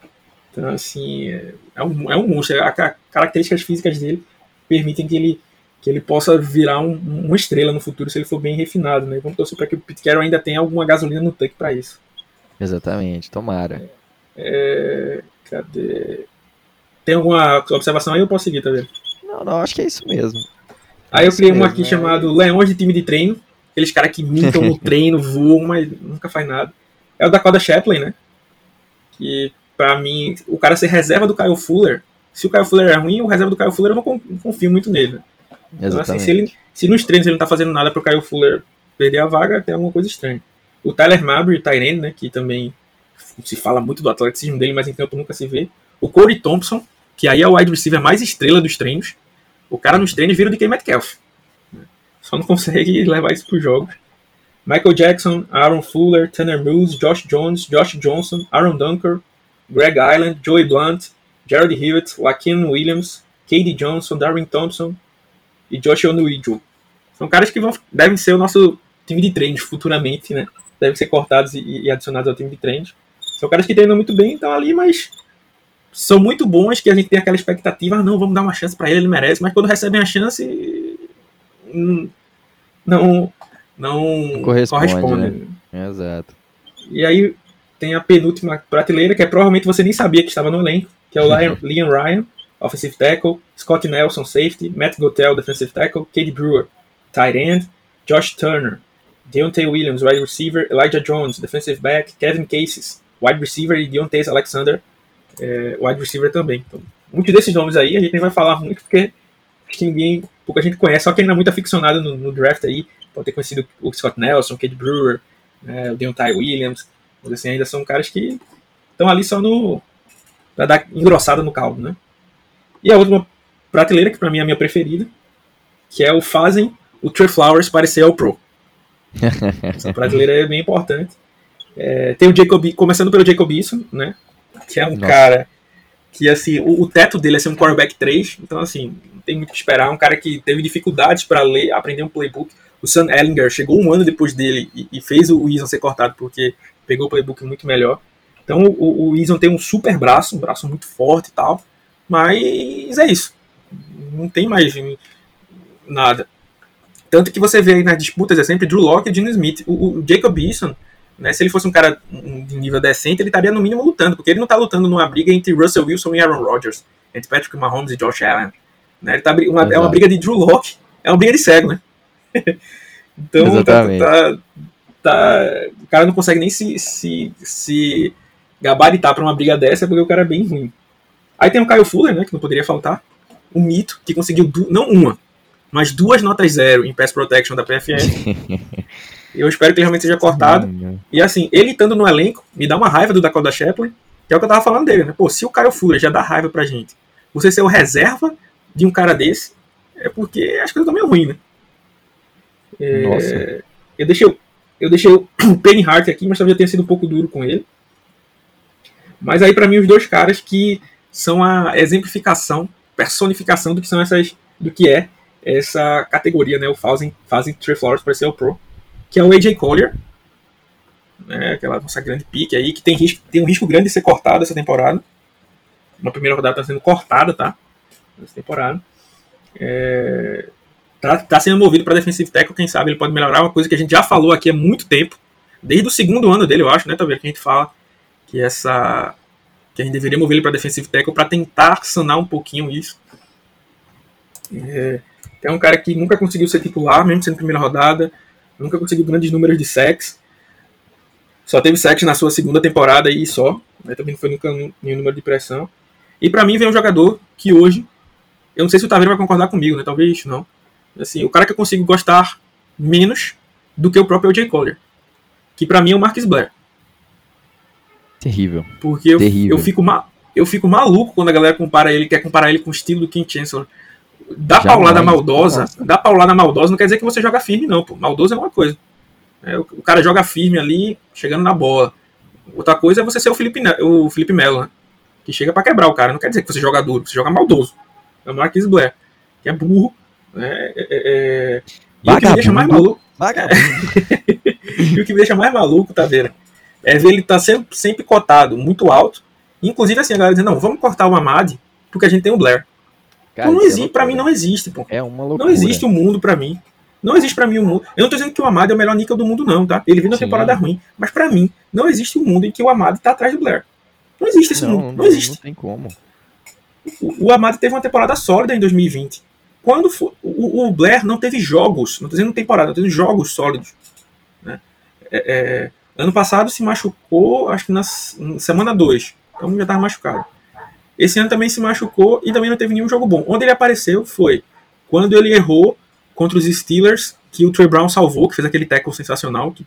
Então, assim, é, é um, é um monstro. As características físicas dele permitem que ele, que ele possa virar um, uma estrela no futuro se ele for bem refinado, né? Vamos torcer para que o Carroll ainda tenha alguma gasolina no tanque para isso. Exatamente, tomara. É, cadê? Tem alguma observação aí? Eu posso seguir, tá vendo? Não, não, acho que é isso mesmo. Aí eu criei um aqui né? chamado Leões de Time de Treino. Aqueles caras que mintam no treino, voam, mas nunca faz nada. É o Dakota Chaplin, né? Que, pra mim, o cara ser reserva do Kyle Fuller. Se o Kyle Fuller é ruim, o reserva do Kyle Fuller eu não con- não confio muito nele. né? Então, assim, Exatamente. se, ele, se nos treinos ele não tá fazendo nada pro Kyle Fuller perder a vaga, tem alguma coisa estranha. O Tyler Mabry, o Tyrene, né? Que também se fala muito do atleticismo dele, mas em campo nunca se vê. O Corey Thompson, que aí é o wide receiver mais estrela dos treinos. O cara nos treinos vira o DK Metcalf. Só não consegue levar isso pros jogos. Michael Jackson, Aaron Fuller, Tanner Mills, Josh Jones, Josh Johnson, Aaron Dunker, Greg Island, Joey Blunt, Jared Hewitt, Lakeem Williams, Katie Johnson, Darwin Thompson e Josh Onuijo. São caras que vão, devem ser o nosso time de treinos futuramente, né? Devem ser cortados e, e adicionados ao time de treinos. São caras que treinam muito bem, estão ali, mas são muito bons que a gente tem aquela expectativa, ah, não, vamos dar uma chance para ele, ele merece, mas quando recebem a chance, hum, não, não Corresponde, corresponde. né? Exato. E aí tem a penúltima prateleira, que é provavelmente você nem sabia que estava no elenco, que é o Liam Ryan, offensive tackle, Scott Nelson, safety, Matt Gotel, defensive tackle, Cade Brewer, tight end, Josh Turner, Deontay Williams, wide receiver, Elijah Jones, defensive back, Kevin Cases, wide receiver e Deontay Alexander, é, wide receiver também. Então, muitos desses nomes aí a gente nem vai falar muito porque acho que ninguém, pouca gente conhece, só quem não é muito aficionado no, no draft aí pode ter conhecido o Scott Nelson, Cade Brewer, né, o Deontay Williams, mas assim, ainda são caras que estão ali só no para dar engrossada no caldo, né? E a última prateleira, que pra mim é a minha preferida, que é o fazem o Trey Flowers parecer ao Pro. Essa prateleira é bem importante. É, tem o Jacob, começando pelo Jacob Eason, né? Que é um Nossa. cara que, assim, o, o teto dele é ser um quarterback 3, então, assim, não tem muito o que esperar. Um cara que teve dificuldades para ler, aprender um playbook. O Sam Ellinger chegou um ano depois dele e, e fez o Eason ser cortado porque pegou o playbook muito melhor. Então, o, o Eason tem um super braço, um braço muito forte e tal, mas é isso. Não tem mais nada. Tanto que você vê aí nas disputas é sempre Drew Locke e Gene Smith. O, o Jacob Eason, né, se ele fosse um cara de nível decente, ele estaria no mínimo lutando, porque ele não está lutando numa briga entre Russell Wilson e Aaron Rodgers, entre Patrick Mahomes e Josh Allen. Né, ele tá, uma, é uma briga de Drew Locke, é uma briga de cego, né? então, tá, Exatamente. tá- tá- o cara não consegue nem se, se, se gabaritar para uma briga dessa, porque o cara é bem ruim. Aí tem o Kyle Fuller, né, que não poderia faltar, o mito, que conseguiu, não uma, mas duas notas zero em Pass Protection da PFL. Eu espero que ele realmente seja cortado. E assim, ele estando no elenco, me dá uma raiva do Dakota Chaplin, que é o que eu tava falando dele, né? Pô, se o Kyle Fuller já dá raiva pra gente, você ser o reserva de um cara desse, é porque as coisas estão meio ruins, né? É, Nossa. Eu deixei, o- eu deixei o Penny Hart aqui, mas talvez eu tenha sido um pouco duro com ele. Mas aí, pra mim, os dois caras que são a exemplificação, personificação do que são essas. do que é essa categoria, né? O fazem, fazem Trey Flowers para ser o Pro, que é o AJ Collier, né, aquela nossa grande pique aí, que tem, risco, tem um risco grande de ser cortado essa temporada. Na primeira rodada está sendo cortada, tá? Essa temporada. É, tá, tá sendo movido para defensive tackle, quem sabe ele pode melhorar, uma coisa que a gente já falou aqui há muito tempo, desde o segundo ano dele, eu acho, né, vendo? Que a gente fala que essa que a gente deveria mover ele para defensive tackle para tentar sanar um pouquinho isso. É, é um cara que nunca conseguiu ser titular, mesmo sendo primeira rodada, nunca conseguiu grandes números de sacks. Só teve sacks na sua segunda temporada e só. Né? Também não foi nunca um- nenhum número de pressão. E pra mim vem um jogador que hoje, eu não sei se o Taveira vai concordar comigo, né? Talvez não. Assim, o cara que eu consigo gostar menos do que o próprio AJ Collier. Que pra mim é o Marcus Blair. Terrível. Porque eu, Terrível. eu, fico ma eu fico maluco quando a galera compara ele, quer comparar ele com o estilo do King Chancellor. Dar Jamais. paulada maldosa, Nossa. dar paulada maldosa não quer dizer que você joga firme, não, pô. Maldoso é uma coisa. É, o, o cara joga firme ali, chegando na bola. Outra coisa é você ser o Felipe, o Felipe Melo, né? Que chega pra quebrar o cara. Não quer dizer que você joga duro, você joga maldoso. É o Marquis Blair, que é burro. Né? É, é, é... E o que me deixa mais maluco e o que me deixa mais maluco, Taveira, é ver ele tá sempre, sempre cotado muito alto. Inclusive, assim, a galera dizendo, não, vamos cortar o Amad, porque a gente tem o Blair. Cara, não é existe, pra mim não existe, pô. É uma loucura. Não existe o mundo pra mim. Não existe pra mim o mundo. Eu não tô dizendo que o Amad é o melhor níquel do mundo, não, tá? Ele vindo na temporada ruim. Mas pra mim, não existe um mundo em que o Amad tá atrás do Blair. Não existe esse Não, mundo. não, Não, não, existe. tem como. O, o Amad teve uma temporada sólida em 2020. Quando for, o, o Blair não teve jogos, não tô dizendo temporada, não teve jogos sólidos. né? É, é, ano passado se machucou, acho que na, na semana 2. Então já estava machucado. Esse ano também se machucou e também não teve nenhum jogo bom. Onde ele apareceu foi quando ele errou contra os Steelers, que o Trey Brown salvou, que fez aquele tackle sensacional. Que,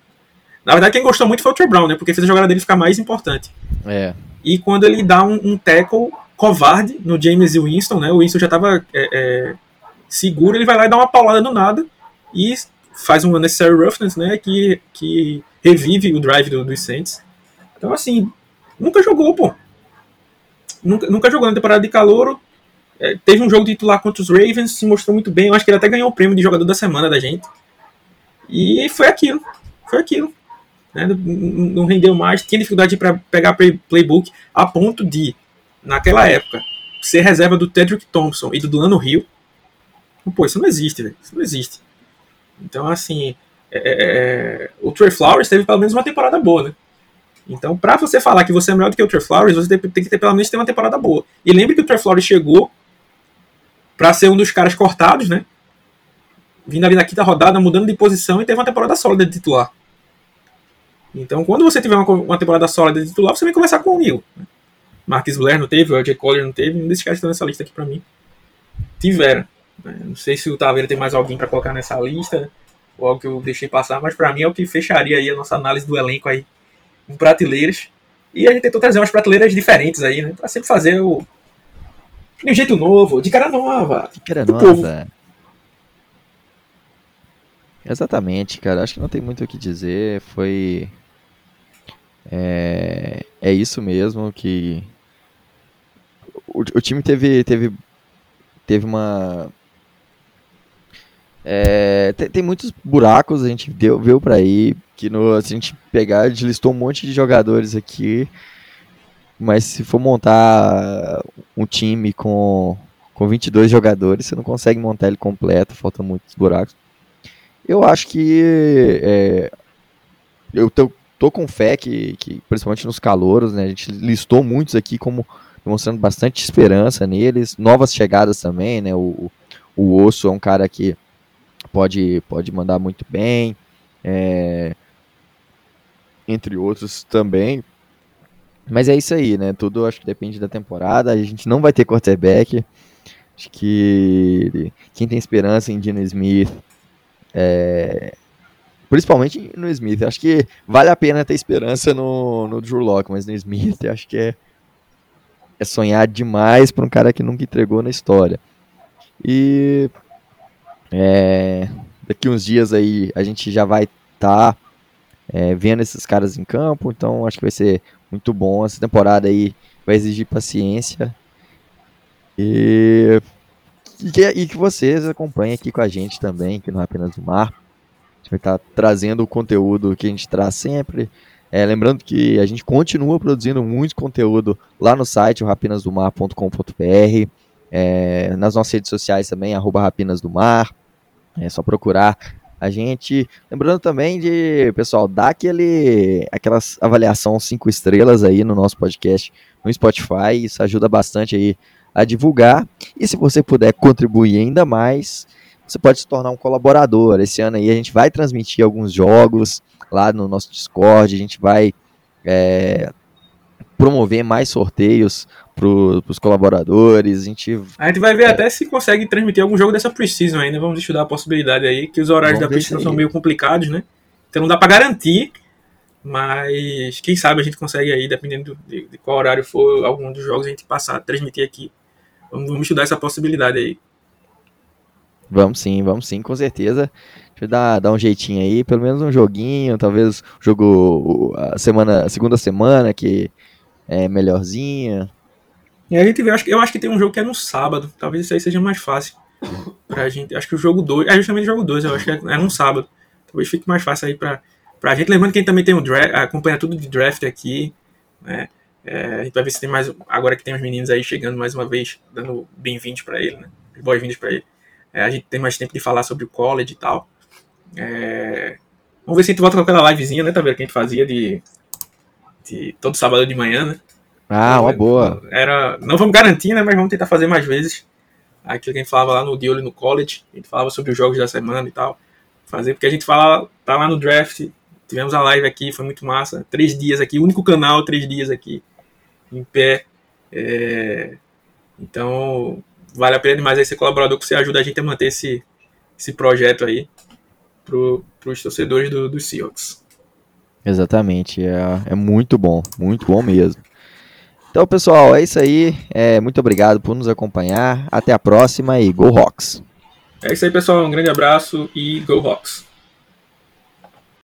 na verdade, quem gostou muito foi o Trey Brown, né? Porque fez a jogada dele ficar mais importante É. e quando ele dá um, um tackle covarde no James e Winston, né? O Winston já estava seguro, ele vai lá e dá uma paulada do nada e faz um unnecessary roughness, né? Que, que revive o drive do, dos Saints. Então, assim, nunca jogou, pô. Nunca, nunca jogou na temporada de calor. É, teve um jogo titular contra os Ravens, se mostrou muito bem. Eu acho que ele até ganhou o prêmio de jogador da semana da gente. E foi aquilo. Foi aquilo. né, não, não rendeu mais, tinha dificuldade para pegar play- playbook, a ponto de, naquela época, ser reserva do Tedrick Thompson e do Delano Hill. Pô, isso não existe, velho. Isso não existe. Então, assim, é, é, é, o Trey Flowers teve pelo menos uma temporada boa, né? Então, pra você falar que você é melhor do que o Trey Flowers, você tem, que ter pelo menos ter uma temporada boa. E lembre que o Trey Flowers chegou pra ser um dos caras cortados, né? Vindo ali na quinta rodada, mudando de posição e teve uma temporada sólida de titular. Então, quando você tiver uma, uma temporada sólida de titular, você vem conversar comigo. né? Marcus Blair não teve, o AJ Collier não teve, nenhum desses caras que estão nessa lista aqui pra mim. Tiveram. né? Não sei se o Taveira tem mais alguém pra colocar nessa lista, ou algo que eu deixei passar, mas pra mim é o que fecharia aí a nossa análise do elenco aí em prateleiras. E a gente tentou trazer umas prateleiras diferentes aí, né? Pra sempre fazer o. De um jeito novo, de cara nova. Era Do nossa. povo. Exatamente, cara. Acho que não tem muito o que dizer. Foi. É, é isso mesmo que. O, o time teve, teve, teve uma. É, tem, tem muitos buracos, a gente deu, viu pra aí. Que no, se a gente pegar, a gente listou um monte de jogadores aqui. Mas se for montar um time com, com 22 jogadores, você não consegue montar ele completo, faltam muitos buracos. Eu acho que é, eu tô, tô com fé que, que, principalmente nos calouros, né, a gente listou muitos aqui como demonstrando bastante esperança neles, novas chegadas também, né, o, o Osso é um cara que pode, pode mandar muito bem, é, entre outros também, mas é isso aí, né? Tudo acho que depende da temporada. A gente não vai ter quarterback. Acho que quem tem esperança em Dino Smith, é, principalmente no Smith, acho que vale a pena ter esperança no, no Drew Locke, mas no Smith acho que é, é sonhar demais para um cara que nunca entregou na história. E é, daqui uns dias aí a gente já vai estar tá, é, vendo esses caras em campo, então acho que vai ser muito bom. Essa temporada aí vai exigir paciência. E, e, que, e que vocês acompanhem aqui com a gente também, que não é apenas o Mar. A gente vai estar trazendo o conteúdo que a gente traz sempre. É, lembrando que a gente continua produzindo muito conteúdo lá no site, rapinasdomar.com.br. É, nas nossas redes sociais também, arroba. É só procurar a gente, lembrando também de, pessoal, dar aquele, aquelas avaliação cinco estrelas aí no nosso podcast no Spotify, isso ajuda bastante aí a divulgar. E se você puder contribuir ainda mais, você pode se tornar um colaborador. Esse ano aí a gente vai transmitir alguns jogos lá no nosso Discord, a gente vai é, promover mais sorteios para os colaboradores. A gente, a gente vai ver é. até se consegue transmitir algum jogo dessa Precision ainda. Vamos estudar a possibilidade aí, que os horários Vamos da Precision são meio complicados, né? Então não dá para garantir, Mas quem sabe a gente consegue aí, dependendo de, de qual horário for, algum dos jogos a gente passar transmitir aqui. Vamos, vamos estudar essa possibilidade aí. Vamos sim, vamos sim, com certeza. Deixa eu dar, dar um jeitinho aí, pelo menos um joguinho, talvez jogo a semana, a segunda semana que é melhorzinha. E a gente vê, eu acho, eu acho que tem um jogo que é no sábado, talvez isso aí seja mais fácil pra gente. Acho que o jogo 2, é justamente o jogo 2, eu acho que é, é sábado. Talvez fique mais fácil aí pra, pra gente. Lembrando que a gente também tem um draft, acompanha tudo de draft aqui, né? É, a gente vai ver se tem mais. Agora que tem os meninos aí chegando mais uma vez, dando bem-vindos para ele, né? Boas-vindas para ele. É, a gente tem mais tempo de falar sobre o college e tal. É, vamos ver se a gente volta com aquela livezinha, né, vendo? Que a gente fazia de, de todo sábado de manhã, né? Ah, uma boa. Era, não vamos garantir, né? Mas vamos tentar fazer mais vezes. Aquilo que a gente falava lá no de olho no college, a gente falava sobre os jogos da semana e tal. Fazer, porque a gente fala, tá lá no draft, tivemos a live aqui, foi muito massa. Três dias aqui, único canal, três dias aqui, em pé. É, então, vale a pena demais aí ser colaborador, que você ajuda a gente a manter esse, esse projeto aí para os torcedores do, do Seahawks. Exatamente, é, é muito bom, muito bom mesmo. Então, pessoal, é isso aí. É, muito obrigado por nos acompanhar. Até a próxima e Go Rocks! É isso aí, pessoal. Um grande abraço e Go Rocks!